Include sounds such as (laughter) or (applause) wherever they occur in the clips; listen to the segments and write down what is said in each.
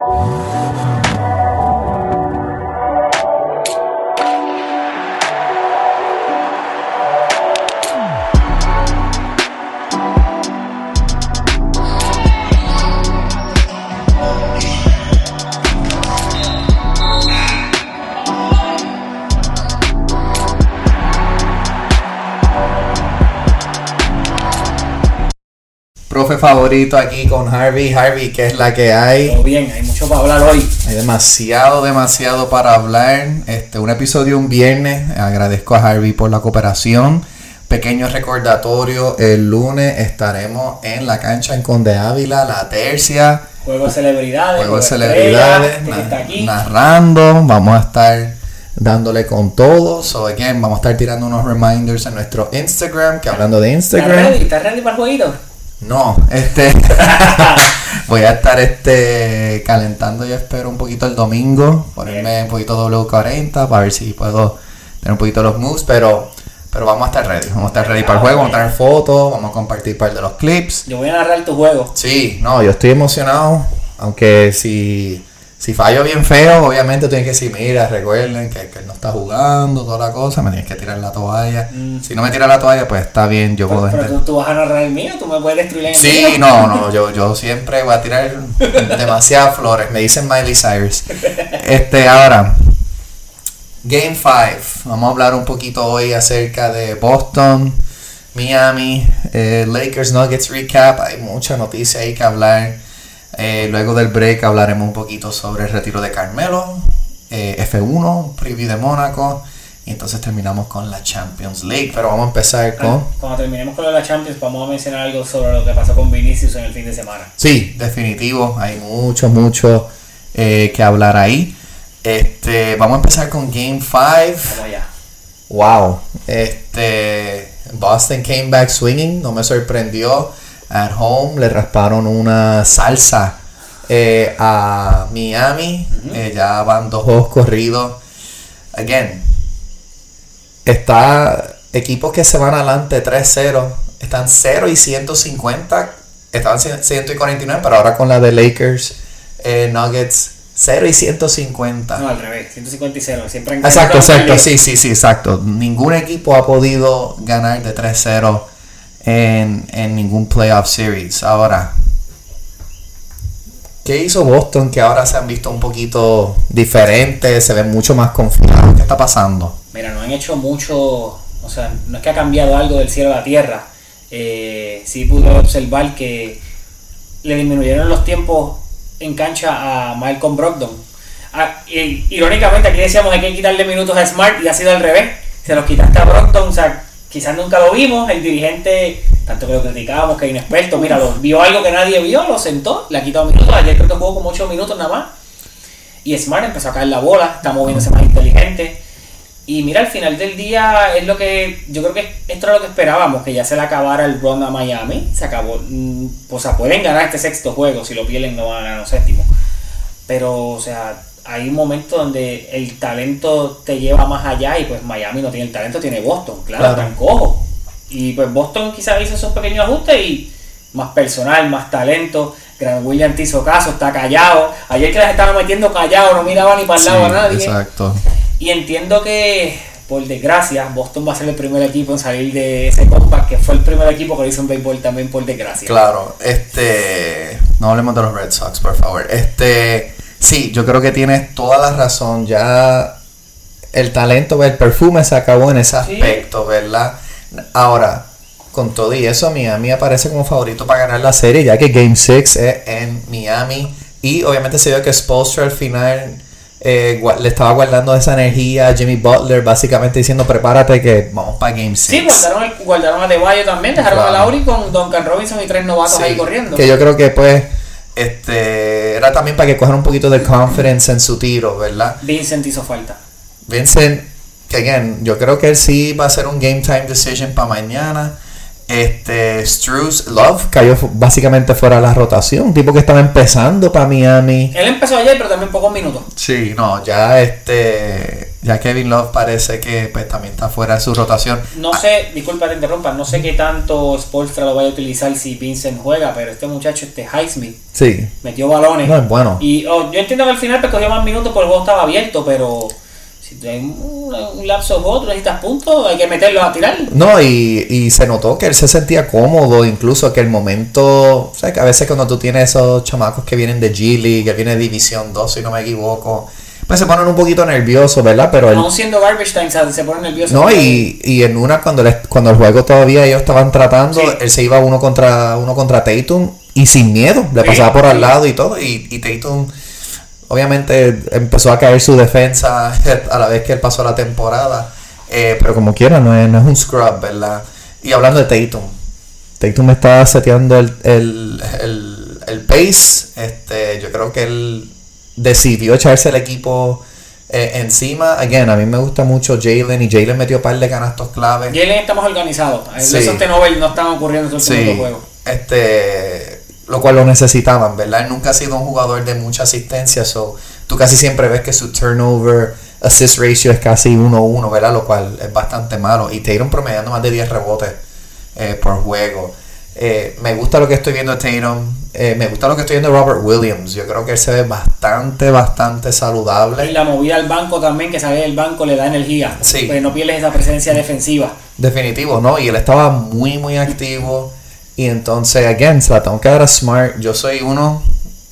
you favorito aquí con Harvey. Harvey, ¿qué es la que hay? Todo bien, hay mucho para hablar hoy. Hay demasiado, demasiado para hablar. Este, un episodio un viernes. Agradezco a Harvey por la cooperación. Pequeño recordatorio, el lunes estaremos en la cancha en Conde Ávila, la tercia. Juego de celebridades. Juego de celebridades, que na- está aquí. narrando. Vamos a estar dándole con todo. So, again, vamos a estar tirando unos reminders en nuestro Instagram. Que hablando de ¿Estás Instagram. ready? ¿Estás ready para el jueguito? No, este (laughs) voy a estar este calentando yo espero un poquito el domingo, ponerme un poquito W40 para ver si puedo tener un poquito los moves, pero pero vamos a estar ready, vamos a estar ready para el juego, vamos a tener fotos, vamos a compartir parte de los clips. Yo voy a narrar tu juego. Sí, no, yo estoy emocionado, aunque si si fallo bien feo, obviamente tienes que decir, mira, recuerden que, que él no está jugando, toda la cosa, me tienes que tirar la toalla. Mm. Si no me tira la toalla, pues está bien, yo puedo Pero, pero entender. tú, tú vas a narrar el mío, tú me puedes destruir el Sí, mío. no, no, (laughs) yo, yo siempre voy a tirar demasiadas flores. Me dicen Miley Cyrus. Este, ahora, Game 5. Vamos a hablar un poquito hoy acerca de Boston, Miami, eh, Lakers Nuggets Recap. Hay mucha noticia ahí que hablar. Eh, luego del break hablaremos un poquito sobre el retiro de Carmelo, eh, F1, preview de Mónaco. Y entonces terminamos con la Champions League. Pero vamos a empezar con. Cuando terminemos con la Champions, vamos a mencionar algo sobre lo que pasó con Vinicius en el fin de semana. Sí, definitivo. Hay mucho, mucho eh, que hablar ahí. Este, vamos a empezar con Game 5. Vamos allá. Wow. Este, Boston came back swinging. No me sorprendió. At home le rasparon una salsa eh, a Miami. Eh, ya van dos juegos corridos. Again, está equipos que se van adelante 3-0. Están 0 y 150. Estaban 100 149, pero ahora con la de Lakers, eh, Nuggets, 0 y 150. No, al revés, 150 y 0. Siempre han Exacto, exacto, sí, sí, sí, exacto. Ningún equipo ha podido ganar de 3-0 en, en ningún playoff series. Ahora, ¿qué hizo Boston que ahora se han visto un poquito diferentes, se ven mucho más confiados? ¿Qué está pasando? Mira, no han hecho mucho, o sea, no es que ha cambiado algo del cielo a la tierra. Eh, sí pude observar que le disminuyeron los tiempos en cancha a Malcolm Brogdon. Ah, irónicamente, aquí decíamos hay que quitarle minutos a Smart y ha sido al revés. Se los quitaste a Brogdon, o sea, quizás nunca lo vimos. El dirigente, tanto que lo criticábamos, que inexperto, mira, lo, vio algo que nadie vio, lo sentó, le ha quitado minutos. Ayer creo que jugó como 8 minutos nada más. Y Smart empezó a caer la bola, está moviéndose más inteligente. Y mira, al final del día es lo que yo creo que esto era lo que esperábamos, que ya se le acabara el run a Miami. Se acabó. mm, O sea, pueden ganar este sexto juego, si lo pierden no van a ganar un séptimo. Pero, o sea, hay un momento donde el talento te lleva más allá y pues Miami no tiene el talento, tiene Boston, claro, Claro. tan cojo. Y pues Boston quizás hizo esos pequeños ajustes y más personal, más talento. Grant Williams te hizo caso, está callado. Ayer que las estaba metiendo callado, no miraba ni para el lado a nadie. exacto. Y entiendo que, por desgracia, Boston va a ser el primer equipo en salir de ese compact, que fue el primer equipo que lo hizo en béisbol también, por desgracia. Claro, este. No hablemos de los Red Sox, por favor. Este. Sí, yo creo que tienes toda la razón. Ya el talento, el perfume se acabó en ese Sí. aspecto, ¿verdad? Ahora, con todo y eso, Miami aparece como favorito para ganar la serie, ya que Game 6 es en Miami. Y obviamente se vio que Spolstra al final eh, le estaba guardando esa energía a Jimmy Butler, básicamente diciendo: prepárate que vamos para Game 6. Sí, guardaron, el- guardaron a Debayo también, dejaron Claro. a Lauri con Duncan Robinson y tres novatos Sí, ahí corriendo. Que yo creo que pues este era también para que cojan un poquito de confidence en su tiro, ¿verdad? Vincent hizo falta. Vincent, que again, yo creo que él sí va a ser un game time decision para mañana. Este, Struz Love cayó básicamente fuera de la rotación. Un tipo que estaba empezando para Miami. Él empezó ayer, pero también pocos minutos. Sí, no, ya este. Ya Kevin Love parece que pues también está fuera de su rotación. No sé, disculpa te interrumpa, no sé qué tanto Spolstra lo vaya a utilizar si Vincent juega, pero este muchacho, este Highsmith, Sí, metió balones. no es bueno. Y oh, yo entiendo que al final pues, cogió más minutos porque el juego estaba abierto, pero si hay un, un lapso otro, necesitas puntos, hay que meterlos a tirar. No, y, y se notó que él se sentía cómodo, incluso que el momento, o sea, que a veces cuando tú tienes esos chamacos que vienen de G League, que vienen de División 2, si no me equivoco, pues se ponen un poquito nerviosos, ¿verdad? Pero Aún siendo garbage time, ¿sabes? se pone nervioso. no, y, y en una cuando, les- cuando el juego todavía ellos estaban tratando, Sí. él se iba uno contra uno contra Tatum y sin miedo, le Sí, pasaba por al lado y todo, y, y Tatum obviamente empezó a caer su defensa (laughs) a la vez que él pasó la temporada, eh, pero como quiera, no es, no es un scrub, ¿verdad? Y hablando de Tatum, Tatum está seteando el, el, el, el pace, este, yo creo que él decidió echarse el equipo eh, encima, again, a mí me gusta mucho Jalen y Jalen metió par de canastos clave. Jalen está más organizado. Sí. Esos turnovers no están ocurriendo en el segundo Sí, juego. este, lo cual lo necesitaban, ¿verdad? Él nunca ha sido un jugador de mucha asistencia, so tú casi siempre ves que su turnover assist ratio es casi 1-1, ¿verdad? Lo cual es bastante malo. Y Tatum promediando más de 10 rebotes eh, por juego. Eh, me gusta lo que estoy viendo de Tatum. eh, me gusta lo que estoy viendo de Robert Williams. Yo creo que él se ve bastante, bastante Y saludable. la movida al banco también, que sale del banco, le da energía. Sí. Pues no pierdes esa presencia defensiva. Definitivo, ¿no? Y él estaba muy, muy activo. Y entonces, again, se la tengo que dar a Smart. Yo soy uno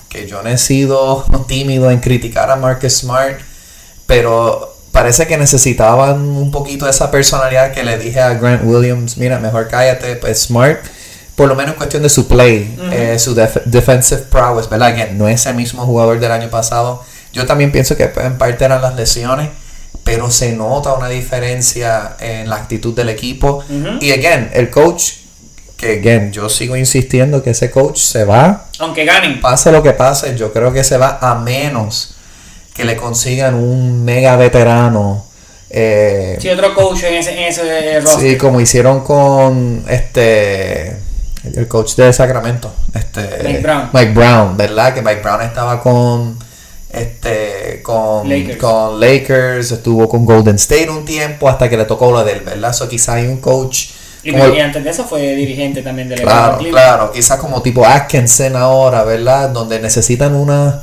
que yo no he sido tímido en criticar a Marcus Smart, pero parece que necesitaban un poquito de esa personalidad que le dije a Grant Williams, mira, mejor cállate, pues Smart, por lo menos en cuestión de su play, eh, su def- defensive prowess, ¿verdad? Again, no es el mismo jugador del año pasado. Yo también pienso que en parte eran las lesiones, pero se nota una diferencia en la actitud del equipo. Y again, el coach, que again, yo sigo insistiendo que ese coach se va, Aunque ganen. pase lo que pase, yo creo que se va a menos que le consigan un mega veterano. eh, Sí, otro coach en ese, en ese roster. sí, como hicieron con este el coach de Sacramento, este Mike Brown. Mike Brown, ¿verdad? Que Mike Brown estaba con este con Lakers. con Lakers, estuvo con Golden State un tiempo hasta que le tocó lo de él, ¿verdad? So quizá hay un coach Y, como- y antes de eso fue dirigente también del Claro, claro, quizás como tipo Atkinson ahora, ¿verdad? Donde necesitan una,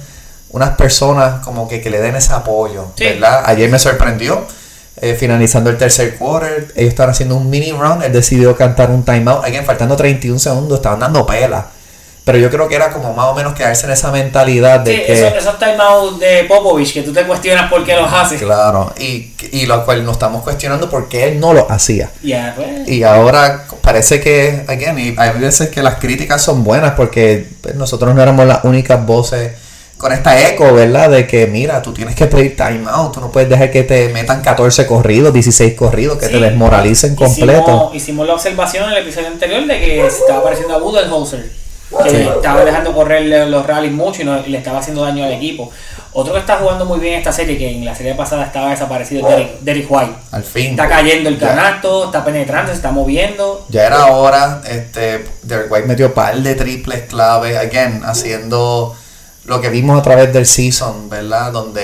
unas personas como que, que le den ese apoyo, Sí. ¿verdad? Ayer me sorprendió, eh, finalizando el tercer quarter, ellos estaban haciendo un mini run, él decidió cantar un timeout, again, faltando 31 segundos, estaban dando pela. Pero yo creo que era como más o menos quedarse en esa mentalidad de Sí, que... esos, esos timeouts de Popovich que tú te cuestionas por qué los hace. Claro, y, y lo cual nos estamos cuestionando por qué él no lo hacía. Ya, pues. Y ahora parece que, again, y hay veces que las críticas son buenas porque pues, nosotros no éramos las únicas voces con esta eco, ¿verdad? De que, mira, tú tienes que pedir timeout, tú no puedes dejar que te metan 14 corridos, 16 corridos, que Sí. te desmoralicen completo. Hicimos, hicimos la observación en el episodio anterior de que se estaba pareciendo a Budenholzer. Que Sí. estaba dejando correr los rallies mucho y, no- y le estaba haciendo daño al equipo. Otro que está jugando muy bien esta serie, que en la serie pasada estaba desaparecido, Derrick White. Al fin. Está cayendo el Ya. canasto, está penetrando, se está moviendo. Ya era hora, este, Derek White metió par de triples clave, again, haciendo lo que vimos a través del season, ¿verdad? Donde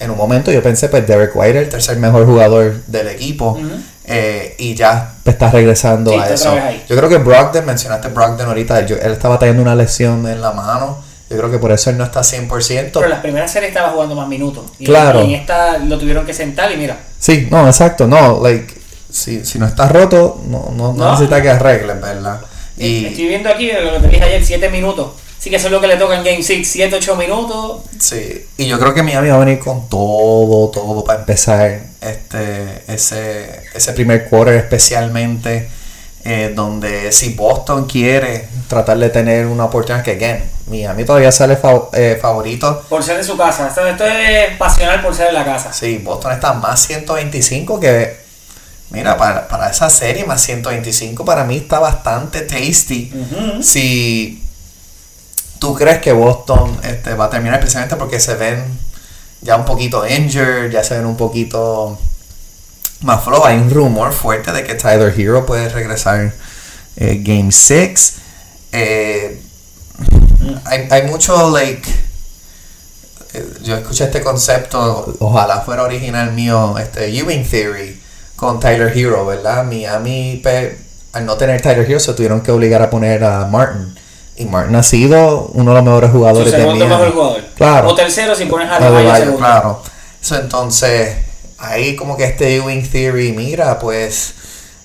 en un momento yo pensé, pues Derek White el tercer mejor jugador del equipo eh, y ya está regresando Sí, a eso. Yo creo que Brogdon, mencionaste Brogdon ahorita, yo- él estaba teniendo una lesión en la mano, yo creo que por eso él no está 100%. Pero en las primeras series estaba jugando más minutos. Y Claro. y en esta lo tuvieron que sentar y mira. Sí, no, exacto, no, like, si, si no está roto, no, no, no No. necesita que arreglen, ¿verdad? Y, Estoy viendo aquí lo que te dije ayer, 7 minutos. Así que eso es lo que le toca en Game 6, 7, 8 minutos. Sí, y yo creo que Miami va a venir con todo, todo para empezar este ese, ese primer quarter especialmente eh, donde si Boston quiere tratar de tener una oportunidad que again, Miami todavía sale fav- eh, favorito. Por ser de su casa. Esto, esto es pasional por ser de la casa. Sí, Boston está más 125 que mira, para, para esa serie más 125 para mí está bastante tasty. Si tú crees que Boston este, va a terminar, especialmente porque se ven ya un poquito injured, ya se ven un poquito más flow. Hay un rumor fuerte de que Tyler Hero puede regresar eh, Game 6. Eh, hay, hay mucho, like, eh, yo escuché este concepto, ojalá fuera original mío, este Ewing Theory con Tyler Hero, ¿verdad? Miami, al no tener Tyler Hero, se tuvieron que obligar a poner a Martin. Y Martin ha sido uno de los mejores jugadores de Miami. mejor jugador. Claro. O tercero si pones a de Adebayo claro. So, entonces, ahí como que este Ewing Theory, mira, pues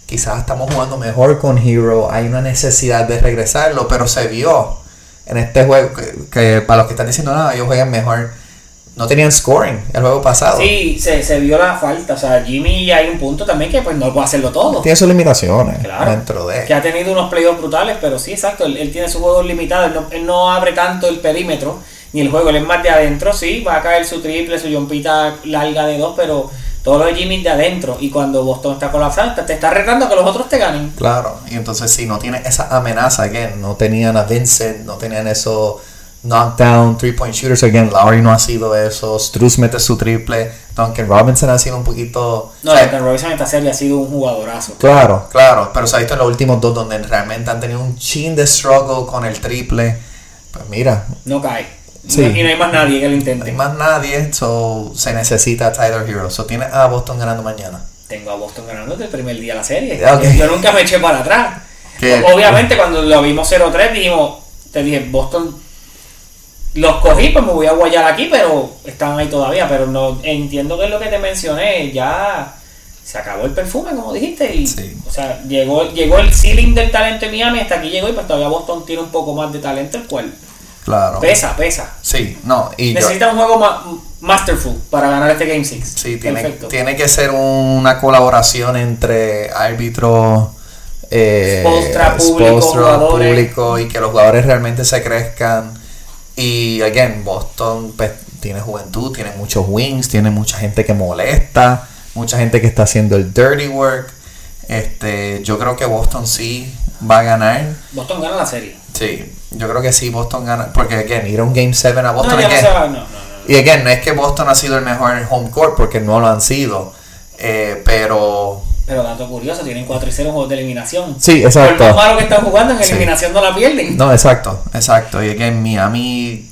quizás estamos jugando mejor con Hero, hay una necesidad de regresarlo, pero se vio en este juego que, que para los que están diciendo nada, ellos juegan mejor. No tenían scoring el juego pasado. Sí, se, se vio la falta. O sea, Jimmy hay un punto también que pues no puede hacerlo todo. Tiene sus limitaciones Claro. dentro de. Que ha tenido unos playoffs brutales, pero sí, exacto. Él, él tiene sus juegos limitados. Él no, él no abre tanto el perímetro ni el juego. Él es más de adentro, sí. Va a caer su triple, su jumpita larga de dos, pero todo lo de Jimmy de adentro. Y cuando Boston está colapsado, te, te está retando que los otros te ganen. Claro, y entonces si no tiene esa amenaza, again, no tenían a Vincent, no tenían esos knockdown, three point shooters, again, Lowry no ha sido eso, Struz mete su triple, Duncan Robinson ha sido un poquito... No, o sea, Duncan Robinson en esta serie ha sido un jugadorazo. Claro, claro, pero se ha visto en los últimos dos donde realmente han tenido un chin de struggle con el triple, pues mira, No cae. Sí. Y no hay más nadie que lo no hay intente. más nadie, so se necesita a Tyler Hero, so tiene a Boston ganando mañana. Tengo a Boston ganando desde el primer día de la serie. Ya, ok. Yo, nunca me eché para atrás. Obviamente, cuando lo vimos 0-3, dijimos, te dije, Boston los cogí, pues me voy a guayar aquí, pero están ahí todavía. Pero no entiendo que es lo que te mencioné, ya se acabó el perfume, como dijiste. Y, Sí. O sea, llegó, llegó el ceiling del talento en Miami, hasta aquí llegó y pues todavía Boston tiene un poco más de talento, el cual Claro. pesa, pesa. Sí, no, y yo, Necesita un juego ma- masterful para ganar este Game 6. Sí, tiene, Perfecto. tiene que ser una colaboración entre árbitro, eh, público, jugadores. público y que los jugadores realmente se crezcan. Y, again, Boston pues, tiene juventud, tiene muchos wings, tiene mucha gente que molesta, mucha gente que está haciendo el dirty work. Este, yo creo que Boston sí va a ganar. Boston gana la serie. Sí, yo creo que sí, Boston gana. Porque, again, ir a un Game 7 a Boston no, again, va, no. y again, no es que Boston ha sido el mejor en home court porque no lo han sido. eh, pero Pero dato curioso, tienen 4 y 0 en juegos de eliminación. Sí, Por exacto. más malo que están jugando, en Sí. eliminación no la pierden. no, exacto, exacto. Y again, Miami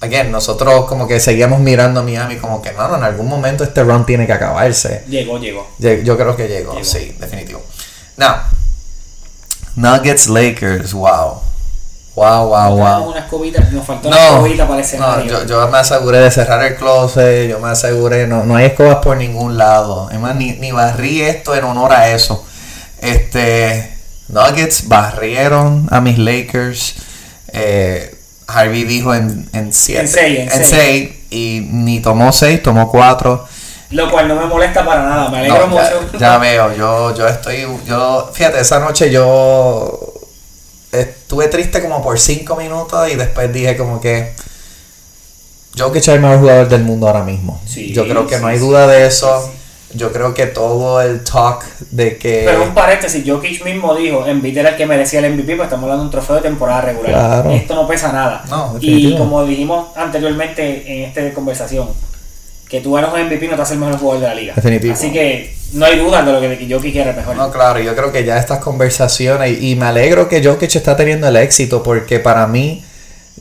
again, nosotros como que seguíamos mirando a Miami como que no, no, en algún momento este run tiene que acabarse. Llegó, llegó. Lle- Yo creo que llegó, Llegó. sí, definitivo. Now, Nuggets Lakers, wow. Wow, wow, wow. una escobita, nos faltó una No, escobita para el no yo, yo me aseguré de cerrar el closet, yo me aseguré, no, no hay escobas por ningún lado. Es más, ni, ni barrí esto en honor a eso. Este, Nuggets barrieron a mis Lakers. Eh, Harvey dijo en 7. En seis, en En seis. 6. Y ni tomó 6, tomó 4. Lo cual no me molesta para nada, me alegro No, ya, mucho. ya (laughs) veo, yo, yo estoy, yo, fíjate, esa noche yo estuve triste como por 5 minutos y después dije como que Jokic es el mejor jugador del mundo ahora mismo. Sí, yo creo que sí, no hay duda de eso. Yo creo que todo el talk de que Pero un paréntesis, Jokic mismo dijo, Embiid era el que merecía el MVP, pues estamos hablando de un trofeo de temporada regular. Claro. Esto no pesa nada. No, y como dijimos anteriormente en esta conversación, que tú ganas un MVP no te hace el mejor jugador de la liga. Definitivo. Así que no hay duda de lo que era el mejor. No, claro, yo creo que ya estas conversaciones, y, me alegro que Jokic está teniendo el éxito, porque para mí,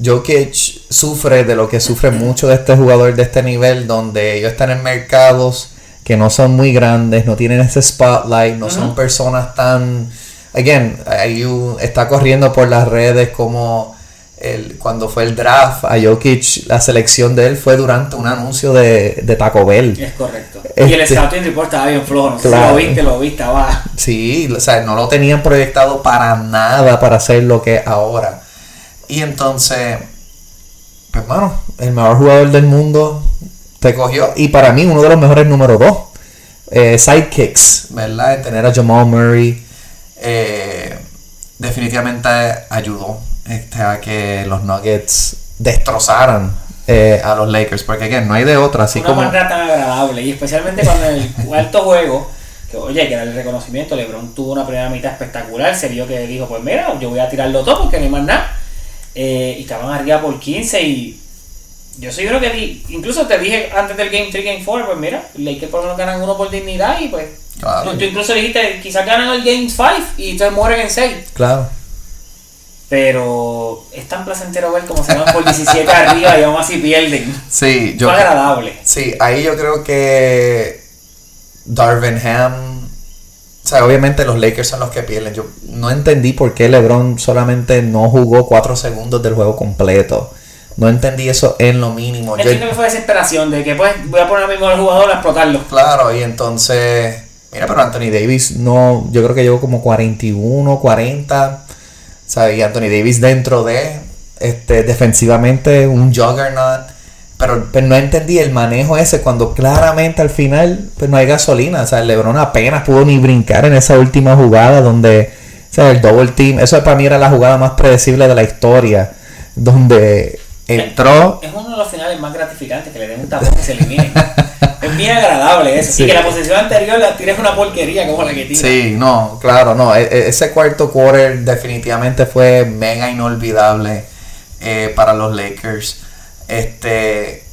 Jokic sufre de lo que sufre mucho de este jugador de este nivel, donde ellos están en mercados que no son muy grandes, no tienen ese spotlight, no son personas tan... Again, un- está corriendo por las redes como el, cuando fue el draft a Jokic, la selección de él fue durante un anuncio de, de Taco Bell. Es correcto. Y el Este- scouting report estaba bien flojo, no sé Claro. si lo viste, lo viste, va. Sí, o sea, no lo tenían proyectado para nada para hacer lo que es ahora. Y entonces, pues hermano, el mejor jugador del mundo te cogió. Y para mí, uno de los mejores número dos. Eh, sidekicks, ¿verdad? En tener a Jamal Murray. eh, definitivamente ayudó este, a que los Nuggets destrozaran eh, a los Lakers. Porque, again, no hay de otra. Así una como. manera tan agradable y especialmente cuando en el (laughs) cuarto juego que oye que era el reconocimiento LeBron tuvo una primera mitad espectacular se vio que dijo pues mira yo voy a tirarlo todo porque no hay más nada Eh, y estaban arriba por 15 y yo soy uno que di, incluso te dije antes del Game 3 Game 4 pues mira Lakers por lo menos ganan uno por dignidad y pues Claro. tú, tú incluso dijiste quizás ganan el Game 5 y entonces mueren en 6 Claro. Pero es tan placentero ver cómo se van por 17 (laughs) arriba y aún así pierden. Sí, yo. Fue agradable. Sí, ahí yo creo que Darvin Ham. O sea, obviamente los Lakers son los que pierden. Yo no entendí por qué LeBron solamente no jugó 4 segundos del juego completo. No entendí eso en lo mínimo. Yo- Entiendo que fue desesperación de que pues voy a poner a mismo al jugador a explotarlo. Claro, y entonces, mira, pero Anthony Davis no, yo creo que llegó como 41, 40, ¿sabes? Y Anthony Davis dentro de, este, defensivamente un juggernaut, pero, pero no entendí el manejo ese cuando claramente al final pues no hay gasolina, o sea, LeBron apenas pudo ni brincar en esa última jugada donde, o sea, el double team, eso para mí era la jugada más predecible de la historia, donde entró Es uno de los finales más gratificantes que le den un tapón y se eliminen. (laughs) es bien agradable eso. Sí. Y que la posesión anterior la tires una porquería como la que tira. Sí, no, claro, no. e- e- Ese cuarto quarter definitivamente fue mega inolvidable eh, para los Lakers. Este.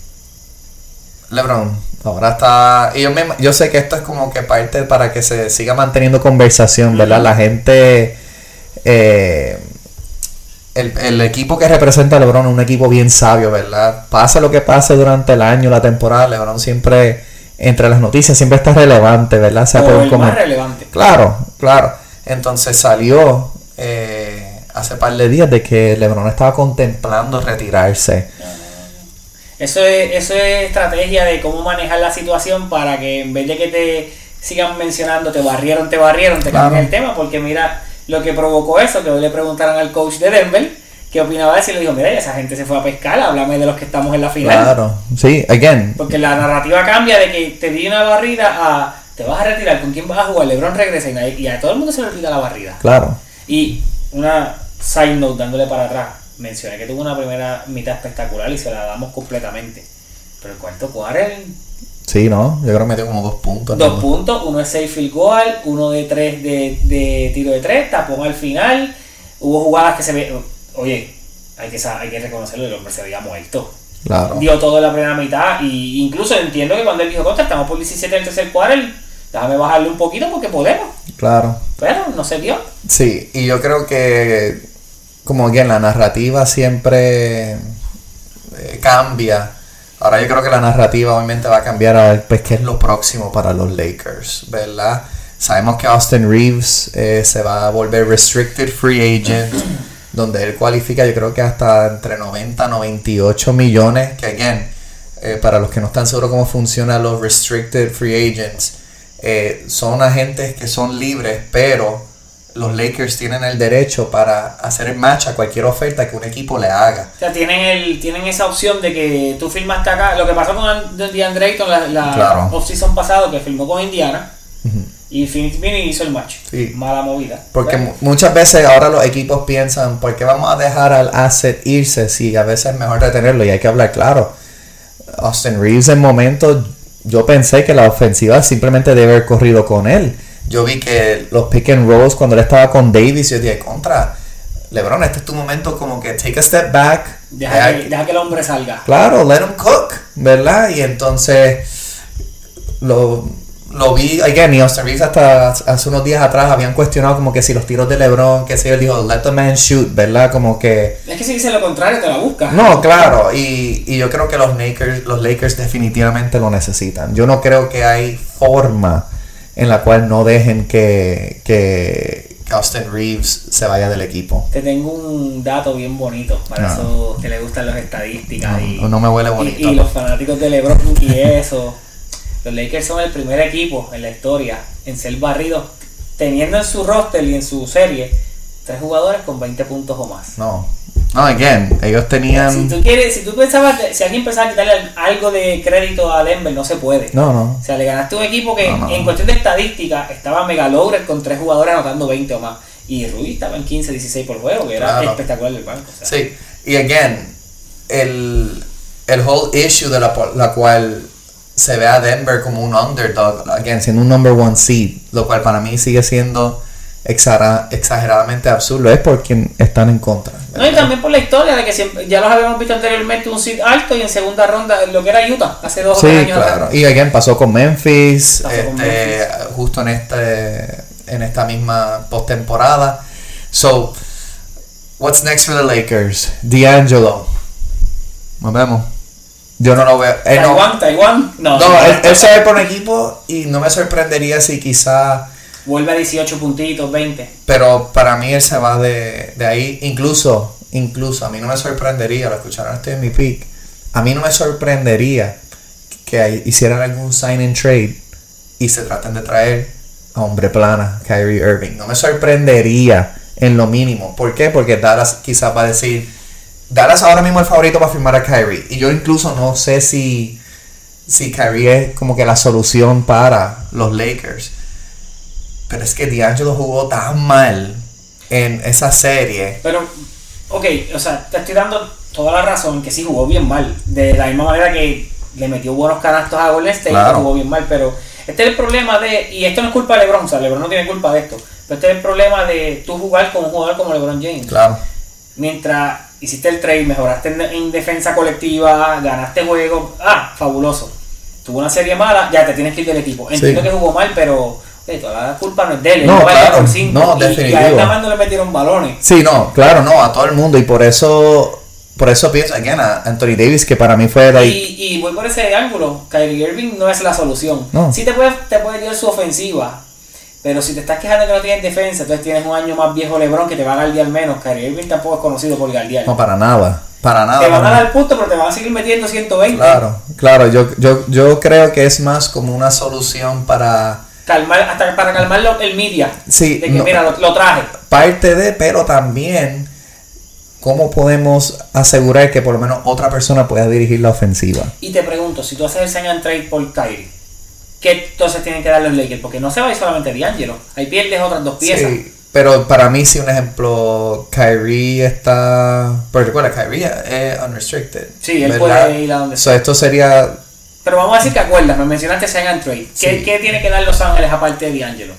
LeBron, ahora está. y yo, me- yo sé que esto es como que parte para que se siga manteniendo conversación, ¿verdad? La gente. eh, el, el equipo que representa a LeBron es un equipo bien sabio, ¿verdad? Pase lo que pase durante el año, la temporada, LeBron siempre. Entre las noticias siempre está relevante, ¿verdad? Un el más relevante. Claro, claro. Entonces salió eh, hace par de días de que LeBron estaba contemplando retirarse. Eso es, eso es estrategia de cómo manejar la situación para que en vez de que te sigan mencionando te barrieron, te barrieron, te Claro. cambien el tema, porque mira lo que provocó eso, que hoy le preguntaron al coach de Denver qué opinaba de eso y le dijo, mira, esa gente se fue a pescar, háblame de los que estamos en la final. Claro, sí, again. Porque la narrativa cambia de que te di una barrida a te vas a retirar, ¿con quién vas a jugar? Lebron regresa y, a todo el mundo se le olvida la barrida. Claro, Y una side note dándole para atrás, mencioné que tuvo una primera mitad espectacular y se la damos completamente. Pero el cuarto quarter, sí, ¿no? Yo creo que metió como dos puntos. dos ¿no? puntos, uno es safe field goal, uno de tres de, de tiro de tres, tapón al final. Hubo jugadas que se ve, oye, hay que, hay que reconocerlo, el hombre se veía muerto. Claro. dio todo la primera mitad y incluso entiendo que cuando él dijo contra estamos por 17 en el tercer cuarto déjame bajarle un poquito porque podemos Claro. pero no se dio Sí, y yo creo que como que la narrativa siempre eh, cambia. Ahora yo creo que la narrativa obviamente va a cambiar a ver pues, qué es lo próximo para los Lakers, ¿verdad? Sabemos que Austin Reeves eh, se va a volver restricted free agent, (clears throat) donde él cualifica yo creo que hasta entre 90 98 millones, que again, eh, para los que no están seguros cómo funcionan los restricted free agents, eh, son agentes que son libres, pero los Lakers tienen el derecho para hacer el match a cualquier oferta que un equipo le haga. o sea tienen el tienen esa opción de que tú firmaste acá lo que pasó con And- DeAndre Ayton la, la Claro. off-season pasado que firmó con Indiana y Phoenix vino y hizo el match Sí. mala movida Porque muchas veces ahora los equipos piensan, ¿por qué vamos a dejar al asset irse si a veces es mejor retenerlo? Y hay que hablar claro. Austin Reeves en momentos, yo pensé que la ofensiva simplemente debe haber corrido con él. Yo vi que los pick and rolls cuando él estaba con Davis, yo dije, contra, LeBron, este es tu momento como que take a step back. deja, que, deja que el hombre salga Claro, let him cook, ¿verdad? Y entonces lo, lo vi, again, y Austin Reeves hasta hace unos días atrás habían cuestionado como que si los tiros de LeBron, que yo, él dijo, let the man shoot, ¿verdad? Como que... es que si dice lo contrario te la buscas No, claro, y, y yo creo que los Lakers, los Lakers definitivamente lo necesitan. Yo no creo que hay forma en la cual no dejen que, que, Austin Reeves se vaya del equipo. Te tengo un dato bien bonito para Ah. esos que les gustan las estadísticas No, y, no me huele y- bonito. y los fanáticos de LeBron y eso. Los Lakers son el primer equipo en la historia en ser barridos, teniendo en su roster y en su serie tres jugadores con 20 puntos o más. No, no, again, ellos tenían... Si tú quieres, si tú pensabas, que- si alguien pensaba quitarle algo de crédito a Denver, no se puede. No, no. O sea, le ganaste un equipo que No, no, en cuestión de estadística estaba mega loaded con tres jugadores anotando 20 o más. Y Ruiz estaba en 15, 16 por juego, que era Claro. espectacular del banco. o sea. Sí, y again, el, el whole issue de la, la cual se ve a Denver como un underdog, again, siendo un number one seed, lo cual para mí sigue siendo exagera- exageradamente absurdo, es por quien están en contra. No, y también por la historia de que siempre, ya los habíamos visto anteriormente un seed alto y en segunda ronda lo que era Utah hace dos Sí, años claro. atrás. Y again, pasó con Memphis, Pasó con este, justo en este en esta misma postemporada. So, What's next for the Lakers? D'Angelo. Nos vemos. Yo no lo veo. Eh, no, Taiwán, Taiwán. No, no, él, él se ir por un equipo y no me sorprendería si quizá. Vuelve a 18 puntitos, 20. Pero para mí él se va de, de ahí. Incluso, incluso, a mí no me sorprendería, lo escucharon estoy en mi peak. A mí no me sorprendería que hicieran algún sign and trade y se traten de traer a hombre plana, Kyrie Irving. No me sorprendería en lo mínimo. ¿Por qué? Porque Dallas quizás va a decir, Dallas ahora mismo es el favorito para firmar a Kyrie. Y yo incluso no sé si, si Kyrie es como que la solución para los Lakers. Pero es que D'Angelo jugó tan mal en esa serie. Pero, ok, o sea, te estoy dando toda la razón que sí jugó bien mal. De la misma manera que le metió buenos canastos a Golden State, Claro. jugó bien mal. Pero este es el problema de. Y esto no es culpa de LeBron, o sea, LeBron no tiene culpa de esto. Pero este es el problema de tú jugar con un jugador como LeBron James. Claro. Mientras hiciste el trade, mejoraste en, en defensa colectiva, ganaste juego. Ah, fabuloso. Tuvo una serie mala, ya te tienes que ir del equipo. Entiendo Sí. que jugó mal, pero. Eh, toda la culpa no es de él. No, no claro, cinco, no, y- Y a definitivo. él nada más no le metieron balones. Sí, no, claro, no, a todo el mundo. Y por eso, por eso pienso, again, a Anthony Davis, que para mí fue like, Y, y voy por ese ángulo. Kyrie Irving no es la solución. No. Sí te puede, te puede ayudar su ofensiva. Pero si te estás quejando que no tienes defensa, entonces tienes un año más viejo LeBron que te va a guardiar menos. Kyrie Irving tampoco es conocido por guardiar. no para nada. Para nada. te van a dar punto, pero te van a seguir metiendo 120. Claro, claro, yo, yo, yo creo que es más como una solución para Calmar, hasta para calmar lo- el media. Sí, De que no. mira, lo, lo traje. parte de, pero también cómo podemos asegurar que por lo menos otra persona pueda dirigir la ofensiva. Y te pregunto, si tú haces el sign and trade por Kyrie, ¿qué entonces tienen que dar los Lakers? Porque no se va a ir solamente D'Angelo. Ahí pierdes otras dos piezas. Sí, pero para mí sí un ejemplo, Kyrie está, pero recuerda, Kyrie es unrestricted. Sí, él ¿verdad? puede ir a donde So, esto sería Pero vamos a decir que acuerdas, me mencionaste sign and trade. ¿Qué, Sí. qué tiene que dar Los Ángeles aparte de D'Angelo?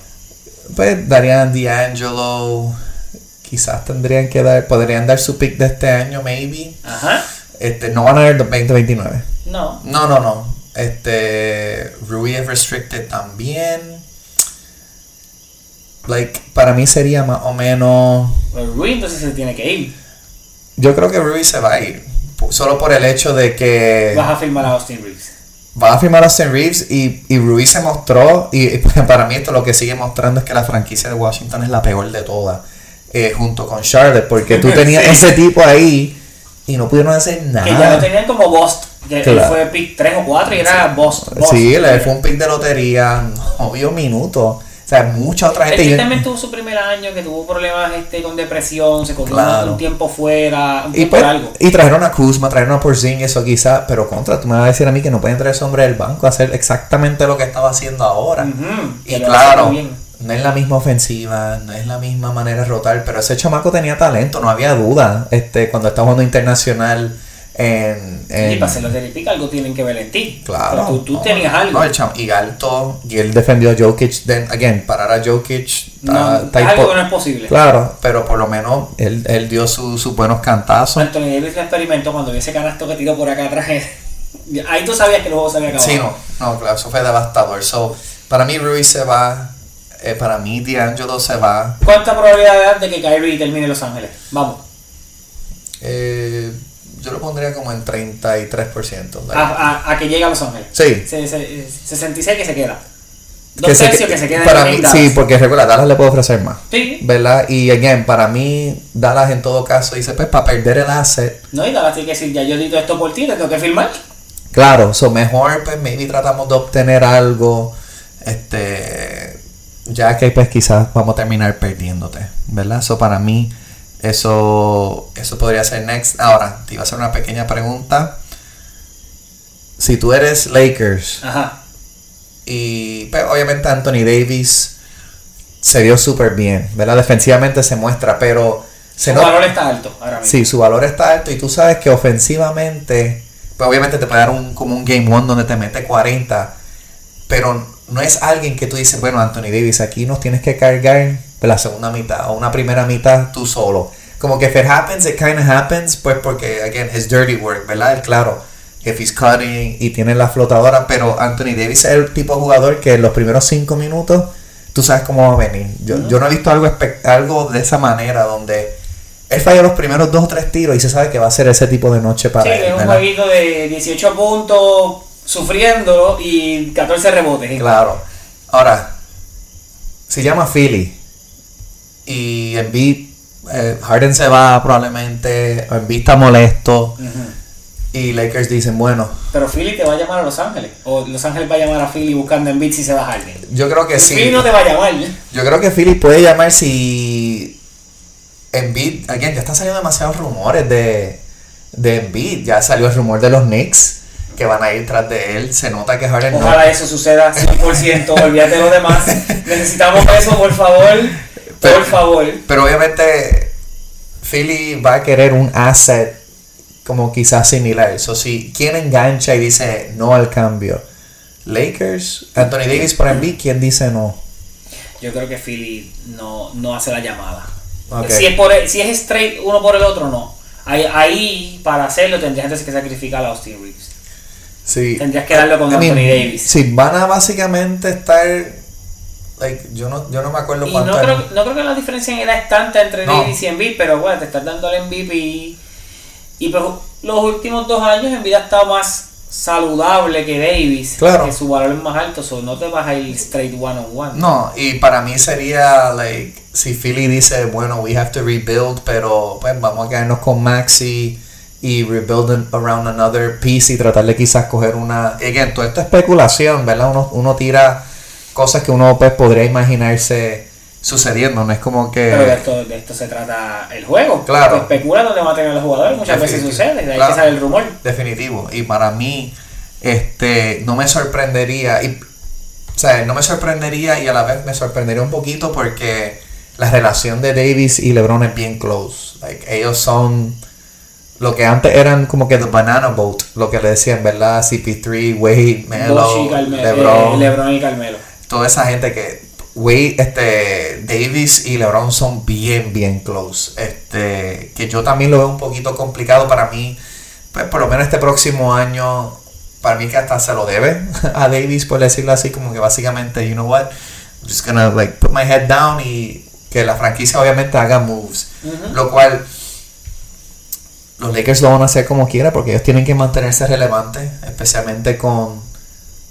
Pues darían D'Angelo, quizás tendrían que dar, podrían dar su pick de este año, maybe. Ajá. Este, no van a dar el 2029. No. No, no, no. Este, Rui es restricted también. Like, para mí sería más o menos. Pues Rui entonces se tiene que ir. Yo creo que Rui se va a ir. Solo por el hecho de que Vas a firmar a Austin Reeves. Va a firmar a Austin Reeves y, y Rui se mostró. Y, y para mí, esto lo que sigue mostrando es que la franquicia de Washington es la peor de todas. eh, junto con Charlotte, porque tú tenías Sí. ese tipo ahí y no pudieron hacer nada. Que ya lo tenían como Bost. Que él Claro. fue pick 3 o 4 y era Bost. Bost. Sí, le fue un pick de lotería, no vio minutos. O sea, mucha otra Él gente. yo- también tuvo su primer año, que tuvo problemas este, con depresión, se cogió Claro. un tiempo fuera, un Y, pues, largo. y trajeron a Kuzma, trajeron a Porzingis, eso quizá, pero contra, tú me vas a decir a mí que no pueden traer ese hombre del banco a hacer exactamente lo que estaba haciendo ahora. Y que lo hace claro, no es la misma ofensiva, no es la misma manera de rotar, pero ese chamaco tenía talento, no había duda. Este, cuando estaba jugando internacional en, en- Y para hacerlo de pick algo tienen que ver en ti. Claro. Pero tú, tú no, tenías algo. no, el cham- y alto, y él defendió a Jokic. Then, again, parar a Jokic. está- No, está algo hipo- que no es posible. Claro, pero por lo menos él, él dio su- sus buenos cantazos. Anthony Davis lo experimentó cuando vio ese canasto que tiró por acá atrás. (laughs) Ahí tú sabías que el juego se había acabado. Sí, no, no, claro, eso fue devastador. So, para mí Rui se va, eh, para mí D'Angelo se va. ¿Cuánta probabilidad de que Kyrie termine en Los Ángeles? Vamos. Eh, yo lo pondría como en 33%. like. A, a- a que llegue a Los Ángeles. Sí. Se- se- 66 que se queda. Dos Que tercios que- que se queda para en mí, Dallas. sí, porque recuerda, Dallas le puede ofrecer más. Sí. ¿Verdad? Y again, para mí, Dallas en todo caso dice, pues para perder el asset, No, y Dallas tiene que decir, ya yo dito esto por ti, te tengo que firmar. claro, so mejor pues maybe tratamos de obtener algo, este, ya que pues quizás vamos a terminar perdiéndote, ¿verdad? So para mí, eso, eso podría ser next. Ahora, te iba a hacer una pequeña pregunta. Si tú eres Lakers, Ajá. Y pues, obviamente Anthony Davis se vio súper bien, ¿verdad? Defensivamente se muestra, pero se Su valor está alto ahora mismo. Sí, su valor está alto y tú sabes que ofensivamente, pues obviamente te puede dar un, como un game one donde te mete 40, pero no es alguien que tú dices, bueno, Anthony Davis, aquí nos tienes que cargar pues, la segunda mitad o una primera mitad tú solo. Como que if it happens, it kind of happens, pues porque, again, es dirty work, ¿verdad? Claro, if he's cutting y tiene la flotadora, pero Anthony Davis es el tipo de jugador que en los primeros cinco minutos tú sabes cómo va a venir. Yo, yo no he visto algo, algo de esa manera donde él falla los primeros dos o tres tiros y se sabe que va a ser ese tipo de noche para Sí, él. es un jueguito de 18 puntos sufriendo y 14 rebotes. Claro. Ahora, se llama Philly y Embiid, eh, Harden se va probablemente, Embiid está molesto y Lakers dicen, bueno, Pero Philly te va a llamar a Los Ángeles. O Los Ángeles va a llamar a Philly buscando en beat si se va a Harden. yo creo que sí. Philly no te va a llamar. Yo creo que Philly puede llamar si Embiid, again, ya están saliendo demasiados rumores de, de Embiid, ya salió el rumor de los Knicks que van a ir tras de él, se nota que Harden no- Ojalá eso suceda 100%. Olvídate de lo demás. (laughs) Necesitamos eso, por favor. Pero- Por favor. Pero obviamente Philly va a querer un asset como quizás similar. Eso sí, ¿quién engancha y dice no al cambio? Lakers, Anthony Davis por Embiid, ¿quién dice no? Yo creo que Philly no, no hace la llamada. Si, es por, si es straight uno por el otro, no. Ahí, ahí para hacerlo tendrías que sacrificar a Austin Reeves. Sí. Tendrías que darlo con I mean, Anthony Davis. Sí, van a básicamente estar. Like, yo no, yo no me acuerdo Y cuánto. no creo, no creo que la diferencia en edad es tanta entre No. Davis y Embiid, pero bueno, te estás dando el MVP. Y pues los últimos dos años Embiid ha estado más saludable que Davis, Claro. que su valor es más alto, so no te vas a ir straight one on one. No, y para mí sería, like, si Philly dice, bueno, we have to rebuild, pero pues vamos a quedarnos con Maxi y rebuild around another piece y tratar de quizás coger una. Again, todo esto es especulación, ¿verdad? Uno, uno tira cosas que uno pues podría imaginarse sucediendo, no es como que. Pero de esto, de esto se trata el juego. Claro. Te especula dónde van a tener los jugadores, muchas veces Definitivo. sucede, de ahí Claro. que sale el rumor. Definitivo. Y para mí, este, no me sorprendería. Y, o sea, no me sorprendería y a la vez me sorprendería un poquito porque la relación de Davis y LeBron es bien close. Like, ellos son lo que antes eran como que the banana boat, lo que le decían, ¿verdad? CP3, Wade, Melo, LeBron, eh, LeBron y Carmelo. Toda esa gente que Wade, este, Davis y LeBron son bien, bien close. Este, que yo también lo veo un poquito complicado para mí. Pues por lo menos este próximo año, para mí que hasta se lo debe (laughs) a Davis, por decirlo así, como que básicamente, you know what, I'm just gonna like put my head down y que la franquicia obviamente haga moves. Ujú. Lo cual los Lakers lo van a hacer como quiera porque ellos tienen que mantenerse relevantes, especialmente con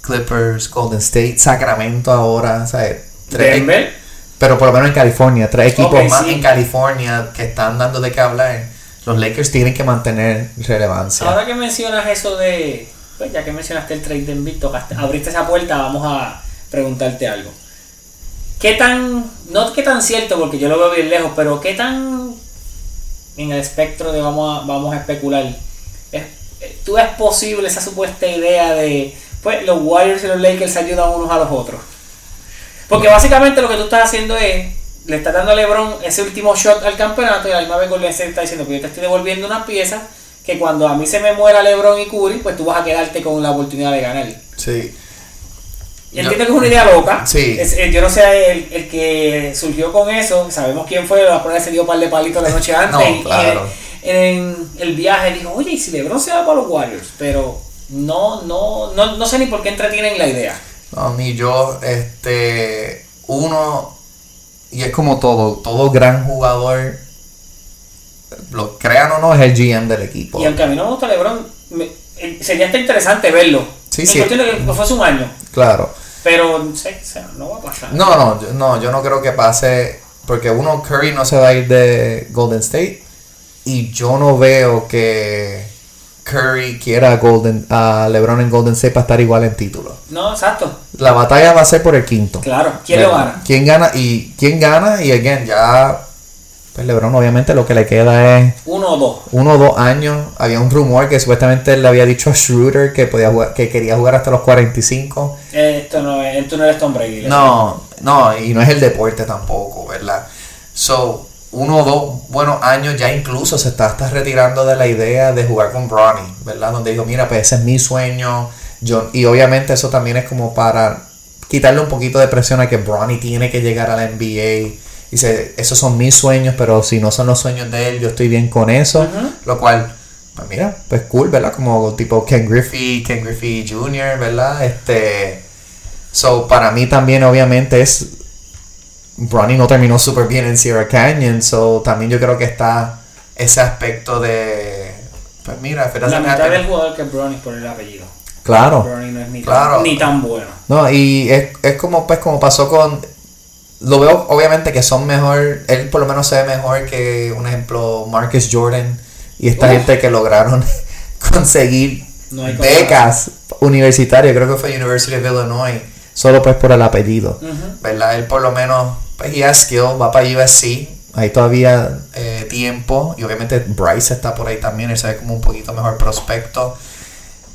Clippers, Golden State, Sacramento ahora, ¿sabes? Tres- Denver, pero por lo menos en California, tres equipos más sí. en California que están dando de qué hablar. Los Lakers tienen que mantener relevancia. ahora que mencionas eso de. Pues ya que mencionaste el trade de Embiid, abriste esa puerta, vamos a preguntarte algo. ¿Qué tan. No qué tan cierto, porque yo lo veo bien lejos, pero qué tan. En el espectro de vamos a, vamos a especular. Es, ¿Tú ves posible esa supuesta idea de. Pues los Warriors y los Lakers se ayudan unos a los otros? Porque básicamente lo que tú estás haciendo es, le estás dando a LeBron ese último shot al campeonato y a la misma vez está diciendo que yo te estoy devolviendo unas piezas que cuando a mí se me muera LeBron y Curry, pues tú vas a quedarte con la oportunidad de ganar. Sí. Y Entiendo que es una idea loca. Sí. Es- yo no sé el, el que surgió con eso, sabemos quién fue, la prueba se dio un par de palitos la noche (laughs) antes. No, y- y claro. en, en el viaje dijo, oye, ¿y si LeBron se va para los Warriors? Pero no, no, no, no sé ni por qué entretienen la idea. No, ni yo, este, uno, y es como todo, todo gran jugador, lo crean o no, es el GM del equipo. Y aunque a mí no me gusta LeBron, me- eh, sería hasta interesante verlo. Sí, en sí. cuestión de que fuese un año. Claro. Pero no sé, no va a pasar. No, no, yo, no, yo no creo que pase, porque uno, Curry no se va a ir de Golden State, y yo no veo que Curry quiera a, Golden, a LeBron en Golden State para estar igual en título. No, exacto. La batalla va a ser por el quinto. Claro. ¿Quién lo ¿Verdad? gana? ¿Quién gana? Y quién gana, y again, ya, pues LeBron obviamente lo que le queda es Uno o dos. uno o dos años. Había un rumor que supuestamente le había dicho a Schroeder que, podía jugar- que quería jugar hasta los 45. Esto no es, esto no eres Tom Brady. No, no, y no es el deporte tampoco, ¿verdad? So, uno o dos buenos años ya incluso se está retirando de la idea de jugar con Bronny, ¿verdad? Donde dijo, mira, pues ese es mi sueño. Yo, y obviamente eso también es como para quitarle un poquito de presión a que Bronny tiene que llegar a la NBA. Dice, esos son mis sueños, pero si no son los sueños de él, yo estoy bien con eso. Lo cual, pues mira, pues cool, ¿verdad? Como tipo Ken Griffey, Ken Griffey Jr., ¿verdad? Este... So, para mí también obviamente es... Bronny no terminó súper bien en Sierra Canyon, so también yo creo que está ese aspecto de. Pues mira, La mitad del jugador que es Bronny por el apellido. Claro. Bronny no es ni, Claro. tan, ni tan bueno. No, y es, es como pues como pasó con lo veo obviamente que son mejor, él por lo menos se ve mejor que un ejemplo Marcus Jordan y esta Uf. gente que lograron (laughs) conseguir No becas universitarias, creo que fue University of Illinois, solo pues por el apellido, Ujú. ¿verdad? Él por lo menos pues he has skill, va para USC, hay todavía eh, tiempo y obviamente Bryce está por ahí también, él se ve como un poquito mejor prospecto.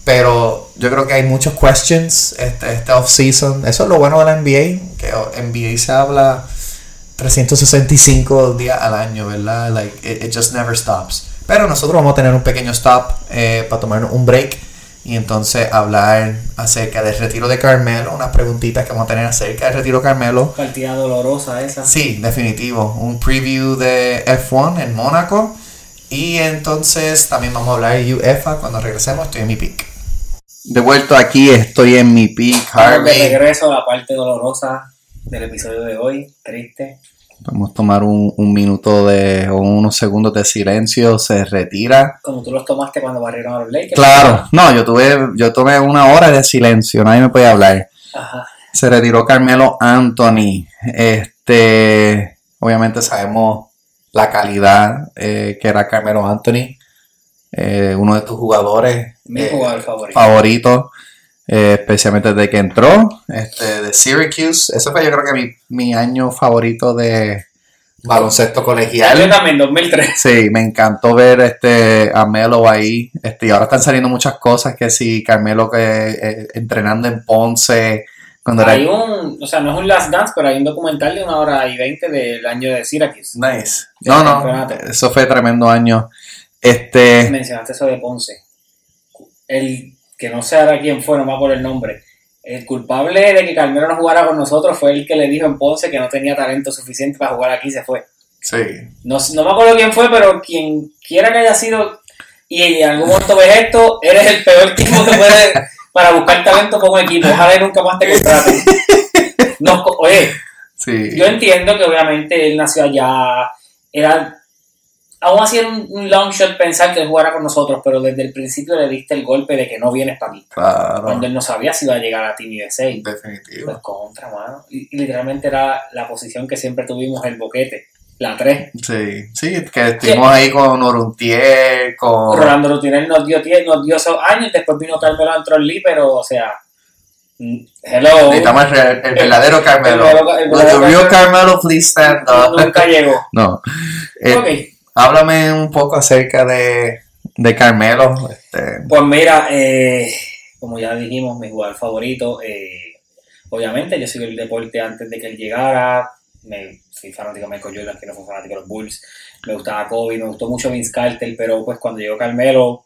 Pero yo creo que hay muchos questions este, este off-season. Eso es lo bueno de la NBA, que NBA se habla 365 días al año, ¿verdad? Like, it, it just never stops. Pero nosotros vamos a tener un pequeño stop eh, para tomar un break y entonces hablar acerca del retiro de Carmelo, unas preguntitas que vamos a tener acerca del retiro de Carmelo. Partida dolorosa esa. Sí, definitivo. Un preview de F1 en Mónaco. Y entonces también vamos a hablar de UEFA cuando regresemos. Estoy en mi pick. De vuelto aquí, estoy en mi pick, Estamos de Harvey. regreso a la parte dolorosa del episodio de hoy. Triste. Vamos a tomar un, un minuto de o unos segundos de silencio. Se retira. Como tú los tomaste cuando barrieron a los Lakers. Claro, no, yo tuve, yo tomé una hora de silencio, nadie me podía hablar. Ajá. Se retiró Carmelo Anthony. Este, obviamente sabemos la calidad eh, que era Carmelo Anthony. Eh, uno de tus jugadores Mi eh, jugador favorito. favoritos, eh, especialmente desde que entró, este, de Syracuse. Ese fue yo creo que mi, mi año favorito de baloncesto Yo colegial. también, 2003. Sí, me encantó ver este a Melo ahí. Este, y ahora están saliendo muchas cosas que si Carmelo que eh, entrenando en Ponce cuando era Hay un, o sea, no es un Last Dance, pero hay un documental de una hora y veinte del año de Syracuse. nice. No, no, campeonato. eso fue tremendo año. Este, Mencionaste eso de Ponce. El que no sé ahora quién fue, no me acuerdo el nombre. El culpable de que Carmelo no jugara con nosotros fue el que le dijo en Ponce que no tenía talento suficiente para jugar aquí y se fue. sí, No, no me acuerdo quién fue, pero quien quiera que haya sido y en algún momento ves esto, eres el peor tipo que puede (laughs) para buscar talento como equipo. Ojalá y nunca más te contraten. No, oye, sí. yo entiendo que obviamente él nació allá, era aún así era un, un long shot pensar que él jugara con nosotros, pero desde el principio le diste el golpe de que no vienes para aquí. Claro, Cuando él no sabía si iba a llegar a Team USA. definitivo. Pues contra, mano. Y, y literalmente era la posición que siempre tuvimos, el boquete, la 3. Sí, sí, que estuvimos ahí con Oruntier, con... Rolando Rutinel nos dio, nos dio esos años, después vino Carmelo Antrolli, pero, o sea, mm, hello. Necesitamos el, el verdadero Carmelo. el verdadero- el. Carmelo please stand up? Nunca llegó. (laughs) No. Eh, Ok. Háblame un poco acerca de, de Carmelo. Este, Pues mira, eh, como ya dijimos, mi jugador favorito, eh, obviamente yo sigo el deporte antes de que él llegara, me, fui fanático de Michael Jordan, que no fue fanático de los Bulls, me gustaba Kobe, me gustó mucho Vince Carter, pero pues cuando llegó Carmelo,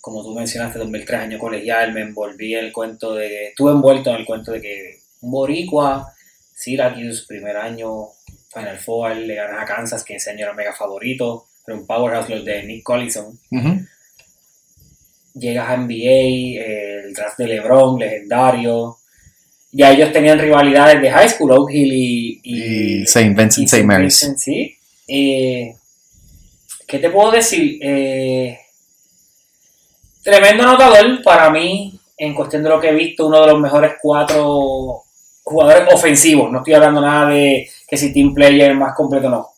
como tú mencionaste, 2003 año colegial, me envolví en el cuento de, estuve envuelto en el cuento de que un boricua, Syracuse, primer año, Final Four, le ganas a Kansas, que ese año era mega favorito, pero un powerhouse los de Nick Collison, llegas a NBA, el draft de LeBron, legendario. Ya ellos tenían rivalidades de high school, Oak Hill y, Y St. Vincent, St. Mary's. Vincent, sí. Eh, ¿Qué te puedo decir? Eh, tremendo anotador para mí, en cuestión de lo que he visto, uno de los mejores cuatro jugadores ofensivos. No estoy hablando nada de que si team player más completo, no.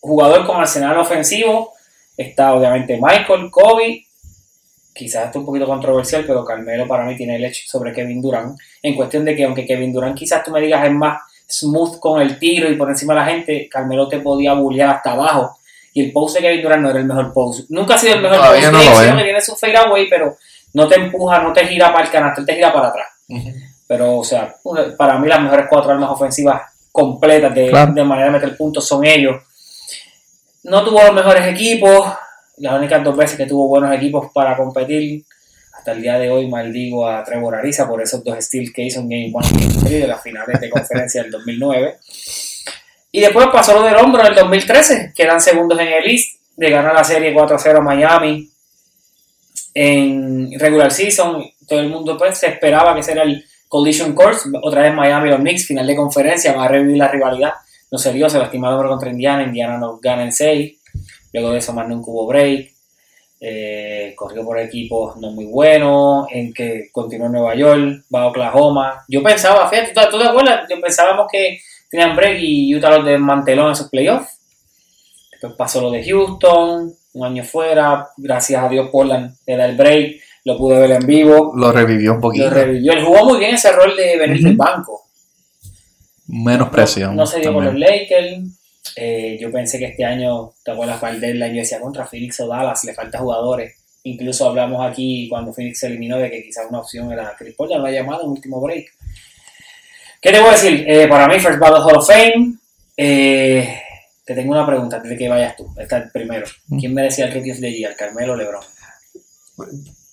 Jugador con arsenal ofensivo. Está obviamente Michael, Kobe. Quizás esto es un poquito controversial, pero Carmelo para mí tiene el hecho sobre Kevin Durant. En cuestión de que, aunque Kevin Durant quizás tú me digas es más smooth con el tiro y por encima de la gente, Carmelo te podía bullear hasta abajo. Y el post de Kevin Durant no era el mejor post. Nunca ha sido el mejor Todavía post. no que tiene su fade away, pero no te empuja, no te gira para el canasto, él te gira para atrás. Pero, o sea, una- para mí las mejores cuatro armas ofensivas completas de, Claro. de manera de meter puntos son ellos. No tuvo los mejores equipos, las únicas dos veces que tuvo buenos equipos para competir. Hasta el día de hoy maldigo a Trevor Ariza por esos dos steals que hizo en Game 1 y Game 3 de las finales de conferencia del 2009. Y después pasó lo del hombro en el 2013, quedan segundos en el East, de ganar la serie 4-0 a Miami en regular season. Todo el mundo pues, se esperaba que ese era el collision course. Otra vez Miami los Knicks, final de conferencia, va a revivir la rivalidad. No se dio, se lastimaron contra Indiana. Indiana nos gana en 6. Luego de eso más nunca hubo break. Eh, corrió por equipos no muy buenos, en que continuó Nueva York, va a Oklahoma. Yo pensaba, fíjate, ¿tú, tú te acuerdas? Yo pensábamos que tenían break y Utah los desmanteló en esos playoffs. Después pasó lo de Houston, un año fuera, gracias a Dios Portland le da el break, lo pude ver en vivo. Lo revivió un poquito. Lo revivió. Él jugó muy bien ese rol de venir del banco. Menos presión. No, no se dio con los. Lakers. Eh, yo pensé que este año, te acuerdas, el deadline, yo decía contra Phoenix o Dallas, le falta jugadores. Incluso hablamos aquí cuando Phoenix se eliminó de que quizás una opción era Chris Paul, ya lo ha llamado en último break. ¿Qué te voy a decir? Eh, para mí, First Ballot Hall of Fame. Eh, te tengo una pregunta antes de que vayas tú. Esta primero. ¿Quién merecía el Rookie of the Year? ¿Carmelo o LeBron?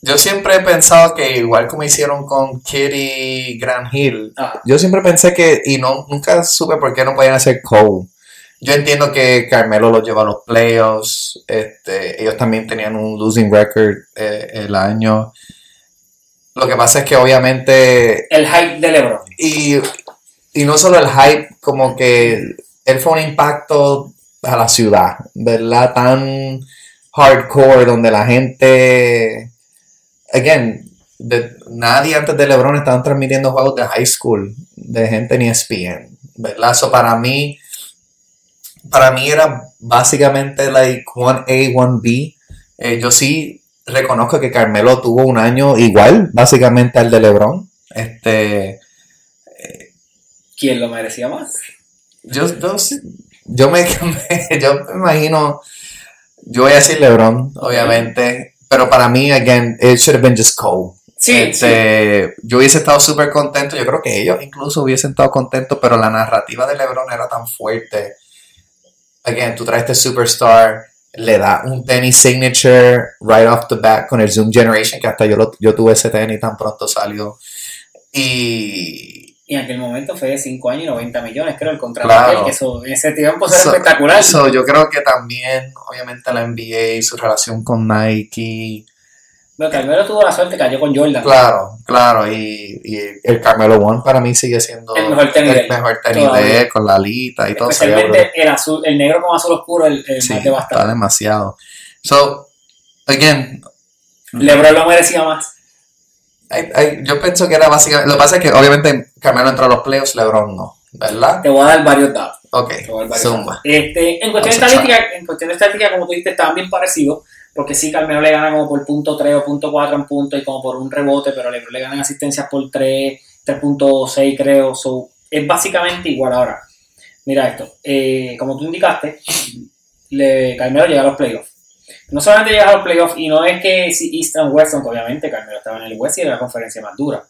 Yo siempre he pensado que igual como hicieron con Kitty Grant Hill, Ajá. yo siempre pensé que, y no nunca supe por qué no podían hacer Cole. Yo entiendo que Carmelo los lleva a los playoffs, este, ellos también tenían un losing record eh, el año. Lo que pasa es que obviamente El hype de LeBron. Y, y no solo el hype, como que él fue un impacto a la ciudad, ¿verdad? Tan hardcore, donde la gente, again, de- nadie antes de LeBron estaban transmitiendo juegos de high school, de gente ni ESPN, ¿verdad? Para mí, para mí era básicamente like 1A, 1B. Eh, yo sí reconozco que Carmelo tuvo un año igual, básicamente al de LeBron. Este, ¿Quién lo merecía más? yo, yo, yo me, me- (laughs) yo me imagino, yo voy a decir LeBron, obviamente, pero para mí, again, it should have been just Cole. Sí, Este, Yo hubiese estado súper contento, yo creo que ellos incluso hubiesen estado contentos, pero la narrativa de LeBron era tan fuerte. Again, tú traes este superstar, le da un tenis signature right off the bat con el Zoom Generation, que hasta yo, lo- yo tuve ese tenis tan pronto salió. Y, Y en aquel momento fue de 5 años y 90 millones, creo, el contrato Claro. de él, que eso, en ese tiempo era So- espectacular. So, yo creo que también, obviamente, la NBA, su relación con Nike. Pero Carmelo tuvo la suerte, cayó con Jordan. Claro, claro. Y, y el Carmelo One para mí sigue siendo El mejor tenis el mejor tenis de él, con la alita y todo eso. Especialmente el azul, el negro con azul oscuro, el, el Sí, más está demasiado. So, again, LeBron lo merecía más. I- I- yo pienso que era básicamente. Lo que pasa es que, obviamente, Carmelo entró a los playoffs, LeBron no, ¿verdad? Te voy a dar varios datos. Ok, zumba. Este, en cuestión estadística, en cuestión de estadística, como tú dijiste, estaban bien parecidos. Porque sí, Carmelo le gana como por punto 3 o punto 4 en punto y como por un rebote, pero LeBron le ganan asistencias por 3, 3.6 creo. So, es básicamente igual ahora. Mira esto. eh, como tú indicaste, le, Carmelo llega a los playoffs. No solamente llega a los playoffs, y no es que si East and West, aunque obviamente Carmelo estaba en el West y era la conferencia más dura.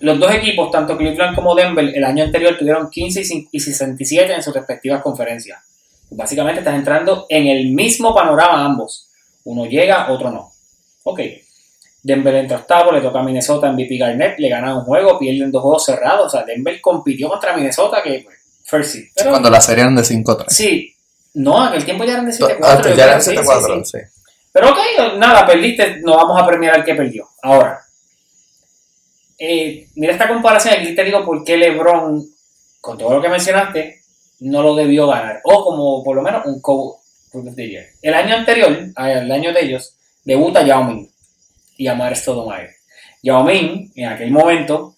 Los dos equipos, tanto Cleveland como Denver, el año anterior tuvieron 15 y cin- y 67 en sus respectivas conferencias. Básicamente estás entrando en el mismo panorama ambos. Uno llega, otro no. Ok. Denver entra octavo, le toca a Minnesota en VP Garnett, le gana un juego, pierden dos juegos cerrados. O sea, Denver compitió contra Minnesota, que pues, first seed. Pero, Cuando la serie eran de 5-3. sí, no, en aquel tiempo ya eran de 7-4. Ah, ya eran sí, sí, 7-4, sí. sí. Pero ok, nada, perdiste, no vamos a premiar al que perdió. Ahora, eh, mira esta comparación, aquí te digo por qué LeBron, con todo lo que mencionaste, no lo debió ganar. O como por lo menos un co Year. El año anterior, el año de ellos, debuta Yao Ming y Amar Stoudemire. Yao Ming, en aquel momento,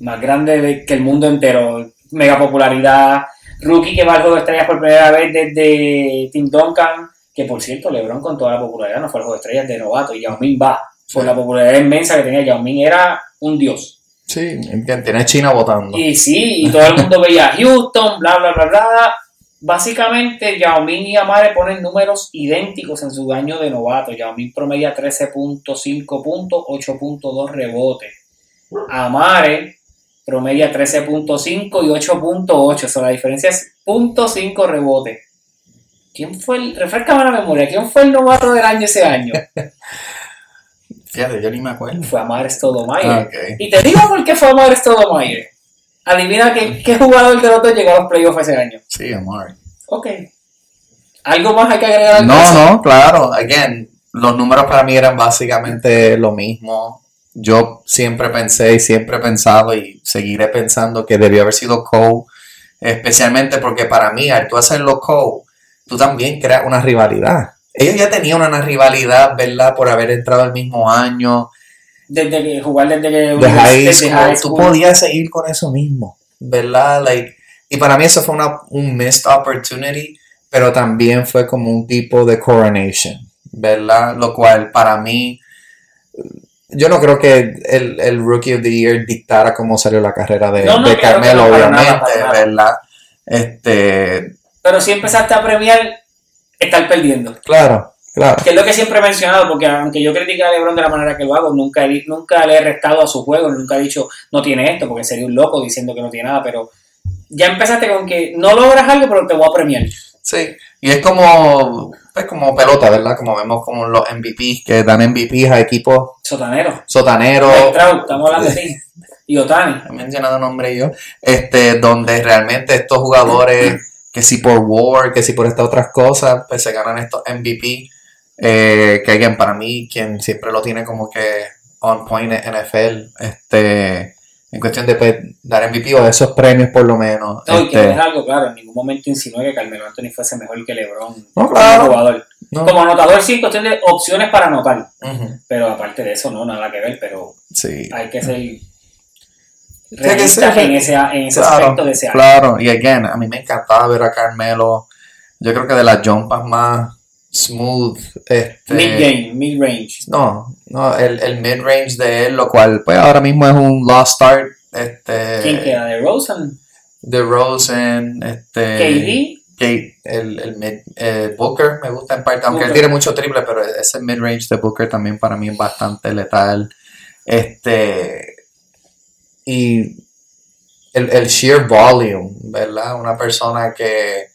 más grande de- que el mundo entero, mega popularidad, rookie que va al juego de estrellas por primera vez desde Tim Duncan, que por cierto, LeBron con toda la popularidad no fue al juego de estrellas de novato, y Yao Ming va, por la popularidad inmensa que tenía Yao Ming, era un dios. Sí, tiene China votando. Y sí, y todo el mundo veía a Houston, bla, bla, bla, bla. Básicamente, Yao Ming y Amare ponen números idénticos en su año de novato. Yao Ming promedia 13.5 puntos, 8.2 rebotes. Amare promedia 13.5 y 8.8. O sea, la diferencia es .5 rebotes. ¿Quién fue el, refrescame la memoria, quién fue el novato del año ese año? (laughs) Fíjate, yo ni me acuerdo. Fue Amare Stoudemire. Ah, ok. Y te digo por qué fue Amare Stoudemire. Adivina qué, qué jugador de los dos llegó a los playoffs ese año. Sí, Amari. Ok. ¿Algo más hay que agregar al No, no, claro. Again, los números para mí eran básicamente lo mismo. Yo siempre pensé y siempre he pensado y seguiré pensando que debió haber sido Cole, especialmente porque para mí, al tú hacerlo Cole, tú también creas una rivalidad. Ellos ya tenían una rivalidad, ¿verdad? Por haber entrado el mismo año. Desde que jugar desde que De high desde school, high tú podías seguir con eso mismo, ¿verdad? Like, y para mí eso fue una, un missed opportunity, pero también fue como un tipo de coronation, ¿verdad? Lo cual para mí, yo no creo que el, el Rookie of the Year dictara cómo salió la carrera de, No, no, de Carmelo, no, para nada, obviamente, para nada. ¿verdad? Este, Pero si empezaste a premiar, estar perdiendo. claro, claro. Que es lo que siempre he mencionado, porque aunque yo critique a LeBron de la manera que lo hago, nunca, nunca le he restado a su juego, nunca he dicho no tiene esto, porque sería un loco diciendo que no tiene nada, pero ya empezaste con que no logras algo, pero te voy a premiar. Sí, y es como, pues como pelota, ¿verdad? Como vemos como los MVPs que dan MVPs a equipos Sotanero. sotaneros. Mike Trout, estamos hablando de ti. Y Otani. he mencionado nombre yo, este, donde realmente estos jugadores, que si por War, que si por estas otras cosas, pues se ganan estos MVP, eh, que alguien para mí, quien siempre lo tiene como que on point en NFL, este, en cuestión de pues, dar MVP o esos premios por lo menos. No, y que este, es algo claro, en ningún momento insinué que Carmelo Anthony fuese mejor que LeBron No, como claro. jugador. no, Como anotador sí, en cuestión de opciones para anotar, ujú, pero aparte de eso no, nada que ver, pero sí. hay que ser realistas en ese, en ese Claro, aspecto de ese año. Claro, y again, a mí me encantaba ver a Carmelo. Yo creo que de las jumpas más smooth. Este, Mid-game, mid-range. No, no, el, el mid-range de él, lo cual pues ahora mismo es un lost start. Este, ¿Quién queda? ¿De Rosen? De Rosen, este. KD. Kate, el, el mid, eh, Booker me gusta en parte, aunque él Booker. tiene mucho triple, pero ese mid-range de Booker también para mí es bastante letal. Este. Y el, el sheer volume, ¿verdad? Una persona que.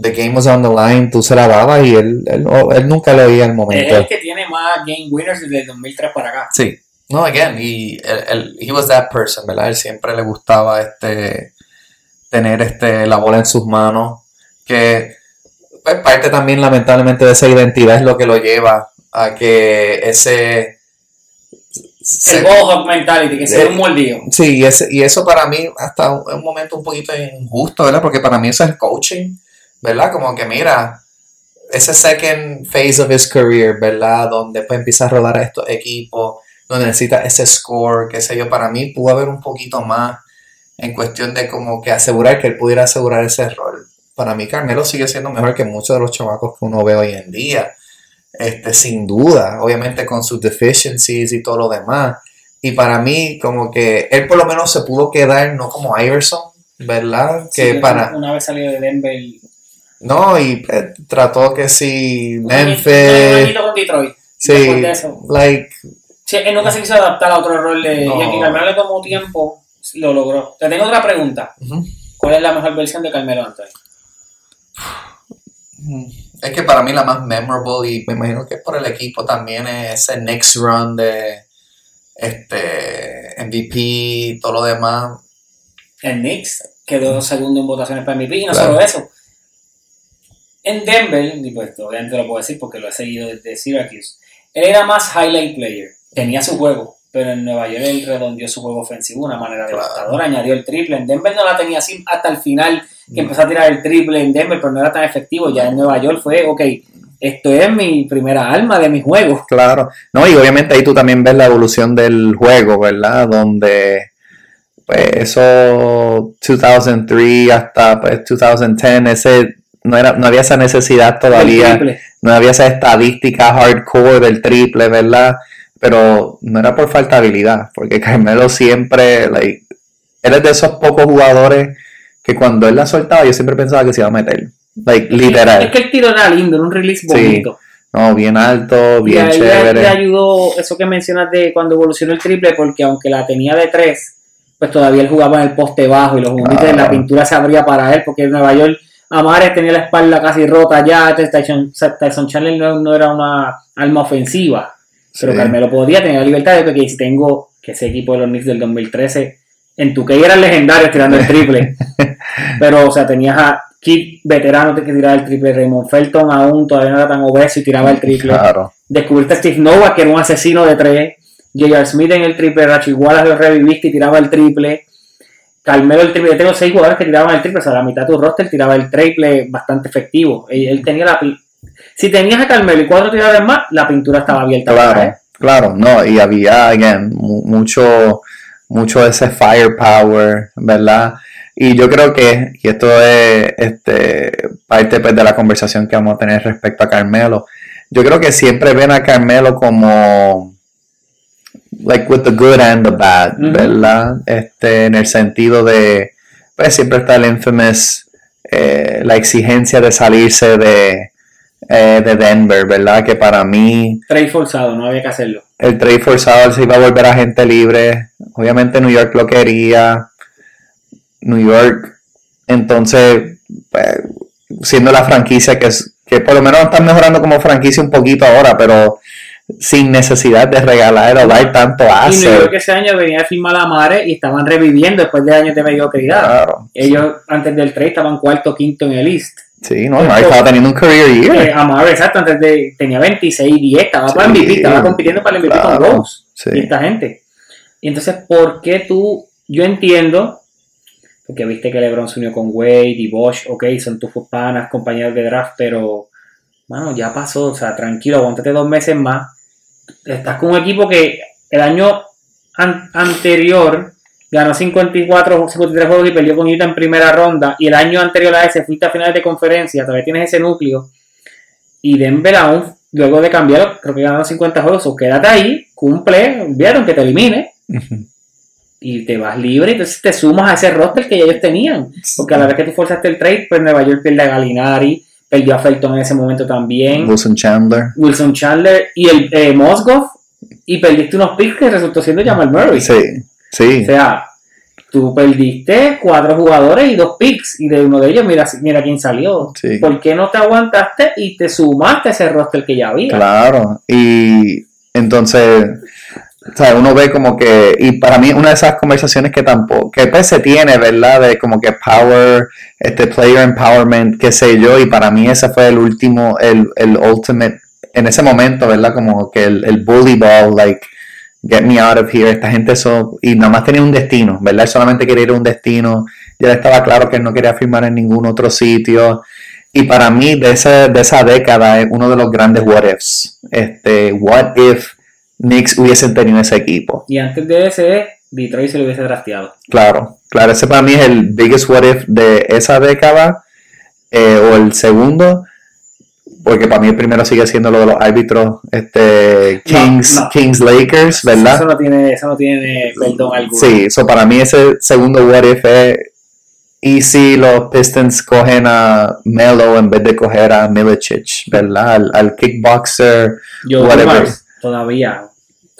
The game was on the line, tú se la dabas y él, él, él nunca lo veía al Es momento. el que tiene más game winners desde el 2003 para acá. Sí. No, again, y él, él- he was that person, ¿verdad? Él siempre le gustaba este tener este la bola en sus manos, que pues, parte también lamentablemente de esa identidad es lo que lo lleva a que ese se- El ball mentality, que sea Eh, un mordido. Sí, y, ese- y eso para mí hasta un, un momento un poquito injusto, ¿verdad? Porque para mí eso es coaching, ¿verdad? Como que mira, ese second phase of his career, ¿verdad? Donde pues empieza a rodar a estos equipos, donde necesita ese score, qué sé yo, para mí pudo haber un poquito más en cuestión de como que asegurar que él pudiera asegurar ese rol. Para mí Carmelo sigue siendo mejor que muchos de los chavacos que uno ve hoy en día. Este, sin duda, obviamente con sus deficiencies y todo lo demás. Y para mí, como que él por lo menos se pudo quedar, no como Iverson, ¿verdad? Que Sí, para. Una vez salió de Denver. No, y eh, trató que si Memphis. con Detroit. Sí, de eso. like. Sí, él nunca se quiso adaptar a otro rol de. No. Y aquí Carmelo le tomó tiempo, lo logró. Te tengo otra pregunta. ¿Cuál es la mejor versión de Carmelo Anthony? Es que para mí la más memorable, y me imagino que por el equipo también, es ese next run de este MVP, todo lo demás. El Knicks quedó segundo en votaciones para MVP y no Claro. solo eso. En Denver, y pues obviamente lo puedo decir porque lo he seguido desde Syracuse, él era más highlight player, tenía su juego, pero en Nueva York él redondeó su juego ofensivo de una manera devastadora, añadió el triple. En Denver no la tenía así hasta el final, que empezó a tirar el triple en Denver, pero no era tan efectivo. Ya en Nueva York fue, ok, esto es mi primera alma de mi juego. Claro, no, y obviamente ahí tú también ves la evolución del juego, ¿verdad? Donde, pues, eso 2003 hasta pues, 2010, ese, no, era, no había esa necesidad todavía, no había esa estadística hardcore del triple, ¿verdad? Pero no era por falta de habilidad, porque Carmelo siempre, like, él es de esos pocos jugadores que cuando él la soltaba yo siempre pensaba que se iba a meter, like, Es literal, que el tiro era lindo, era un release bonito. no, bien alto, Y bien le- chévere. le ayudó eso que mencionas de cuando evolucionó el triple, porque aunque la tenía de tres, pues todavía él jugaba en el poste bajo y los juguetes Claro. la pintura se abría para él, porque en Nueva York Amares tenía la espalda casi rota ya, Tyson, Tyson Chandler no, no era una arma ofensiva, pero Sí. Carmelo podía tener la libertad de que si tengo que ese equipo de los Knicks del 2013 en tu que eran legendarios tirando el triple, (laughs) pero o sea, tenías a Kid veterano que tiraba el triple, Raymond Felton aún todavía no era tan obeso y tiraba el triple Claro. descubriste a Steve Novak, que era un asesino de tres, J.R. Smith en el triple, Rachi Wallace lo reviviste y tiraba el triple. Carmelo el triple, yo tengo seis jugadores que tiraban el triple, o sea, la mitad de tu roster tiraba el triple bastante efectivo. Él, él tenía la si tenías a Carmelo y cuatro tiradores más, la pintura estaba abierta. Claro, claro, no, y había, again, mu- mucho, mucho ese firepower, ¿verdad? Y yo creo que, y esto es este, parte pues, de la conversación que vamos a tener respecto a Carmelo, yo creo que siempre ven a Carmelo como, like, with the good and the bad. ¿verdad? Este, en el sentido de, pues siempre está el infamous, eh, la exigencia de salirse de, eh, de Denver, ¿verdad? Que para mí Trade forzado, no había que hacerlo. el trade forzado se iba a volver agente libre. Obviamente New York lo quería. New York, entonces, pues, siendo la franquicia que es, que por lo menos están mejorando como franquicia un poquito ahora, pero sin necesidad de regalar o dar tanto Y New asset. York ese año venía a firmar a Mare y estaban reviviendo después de años de mediocridad. Claro. Ellos antes del trade estaban cuarto, quinto en el East. Sí, no, Mark estaba teniendo un career year. Eh, Amar, exacto, antes de tenía 26, 10, estaba para Sí, MVP, estaba compitiendo para el MVP claro, con Rose sí. y esta gente. Y entonces, ¿por qué tú? Yo entiendo, porque viste que LeBron se unió con Wade y Bosch, ok, son tus panas, compañeros de draft, pero, mano, ya pasó, o sea, tranquilo, aguántate dos meses más. Estás con un equipo que el año an- anterior ganó 54, 53 juegos y perdió con Utah en primera ronda. Y el año anterior a ese fuiste a finales de conferencia, todavía tienes ese núcleo. Y Denver aún, luego de cambiar, creo que ganaron 50 juegos. O quédate ahí, cumple, vieron que te elimine y te vas libre. Entonces te sumas a ese roster que ya ellos tenían. Porque a la vez que tú forzaste el trade, pues Nueva York pierde a Galinari, perdió a Felton en ese momento también. Wilson Chandler. Wilson Chandler y el eh. Y perdiste unos picks que resultó siendo Jamal Murray. Sí, sí. O sea, tú perdiste cuatro jugadores y dos picks. Y de uno de ellos, mira, mira quién salió. Sí. ¿Por qué no te aguantaste y te sumaste a ese roster que ya había? Claro, y entonces, o sea, uno ve como que, y para mí una de esas conversaciones que tampoco, que pues se tiene, ¿verdad? De como que power, este player empowerment, qué sé yo, y para mí ese fue el último, el, el ultimate, en ese momento, ¿verdad? Como que el, el bully ball, like, get me out of here, esta gente eso, y nada más tenía un destino, ¿verdad? Solamente quería ir a un destino, ya estaba claro que él no quería firmar en ningún otro sitio, y para mí, de esa, de esa década, es uno de los grandes what ifs. Este, what if Knicks hubiesen tenido ese equipo? Y antes de ese, Detroit se lo hubiese drafteado. Claro, claro, ese para mí es el biggest what if de esa década, eh, o el segundo, porque para mí el primero sigue siendo lo de los árbitros, este, Kings, no. Kings Lakers, ¿verdad? Eso no tiene, eso no tiene perdón alguno. Sí, eso para mí ese segundo what if es, y si los Pistons cogen a Melo en vez de coger a Milicic, ¿verdad? Al, al kickboxer, Yo whatever. Todavía,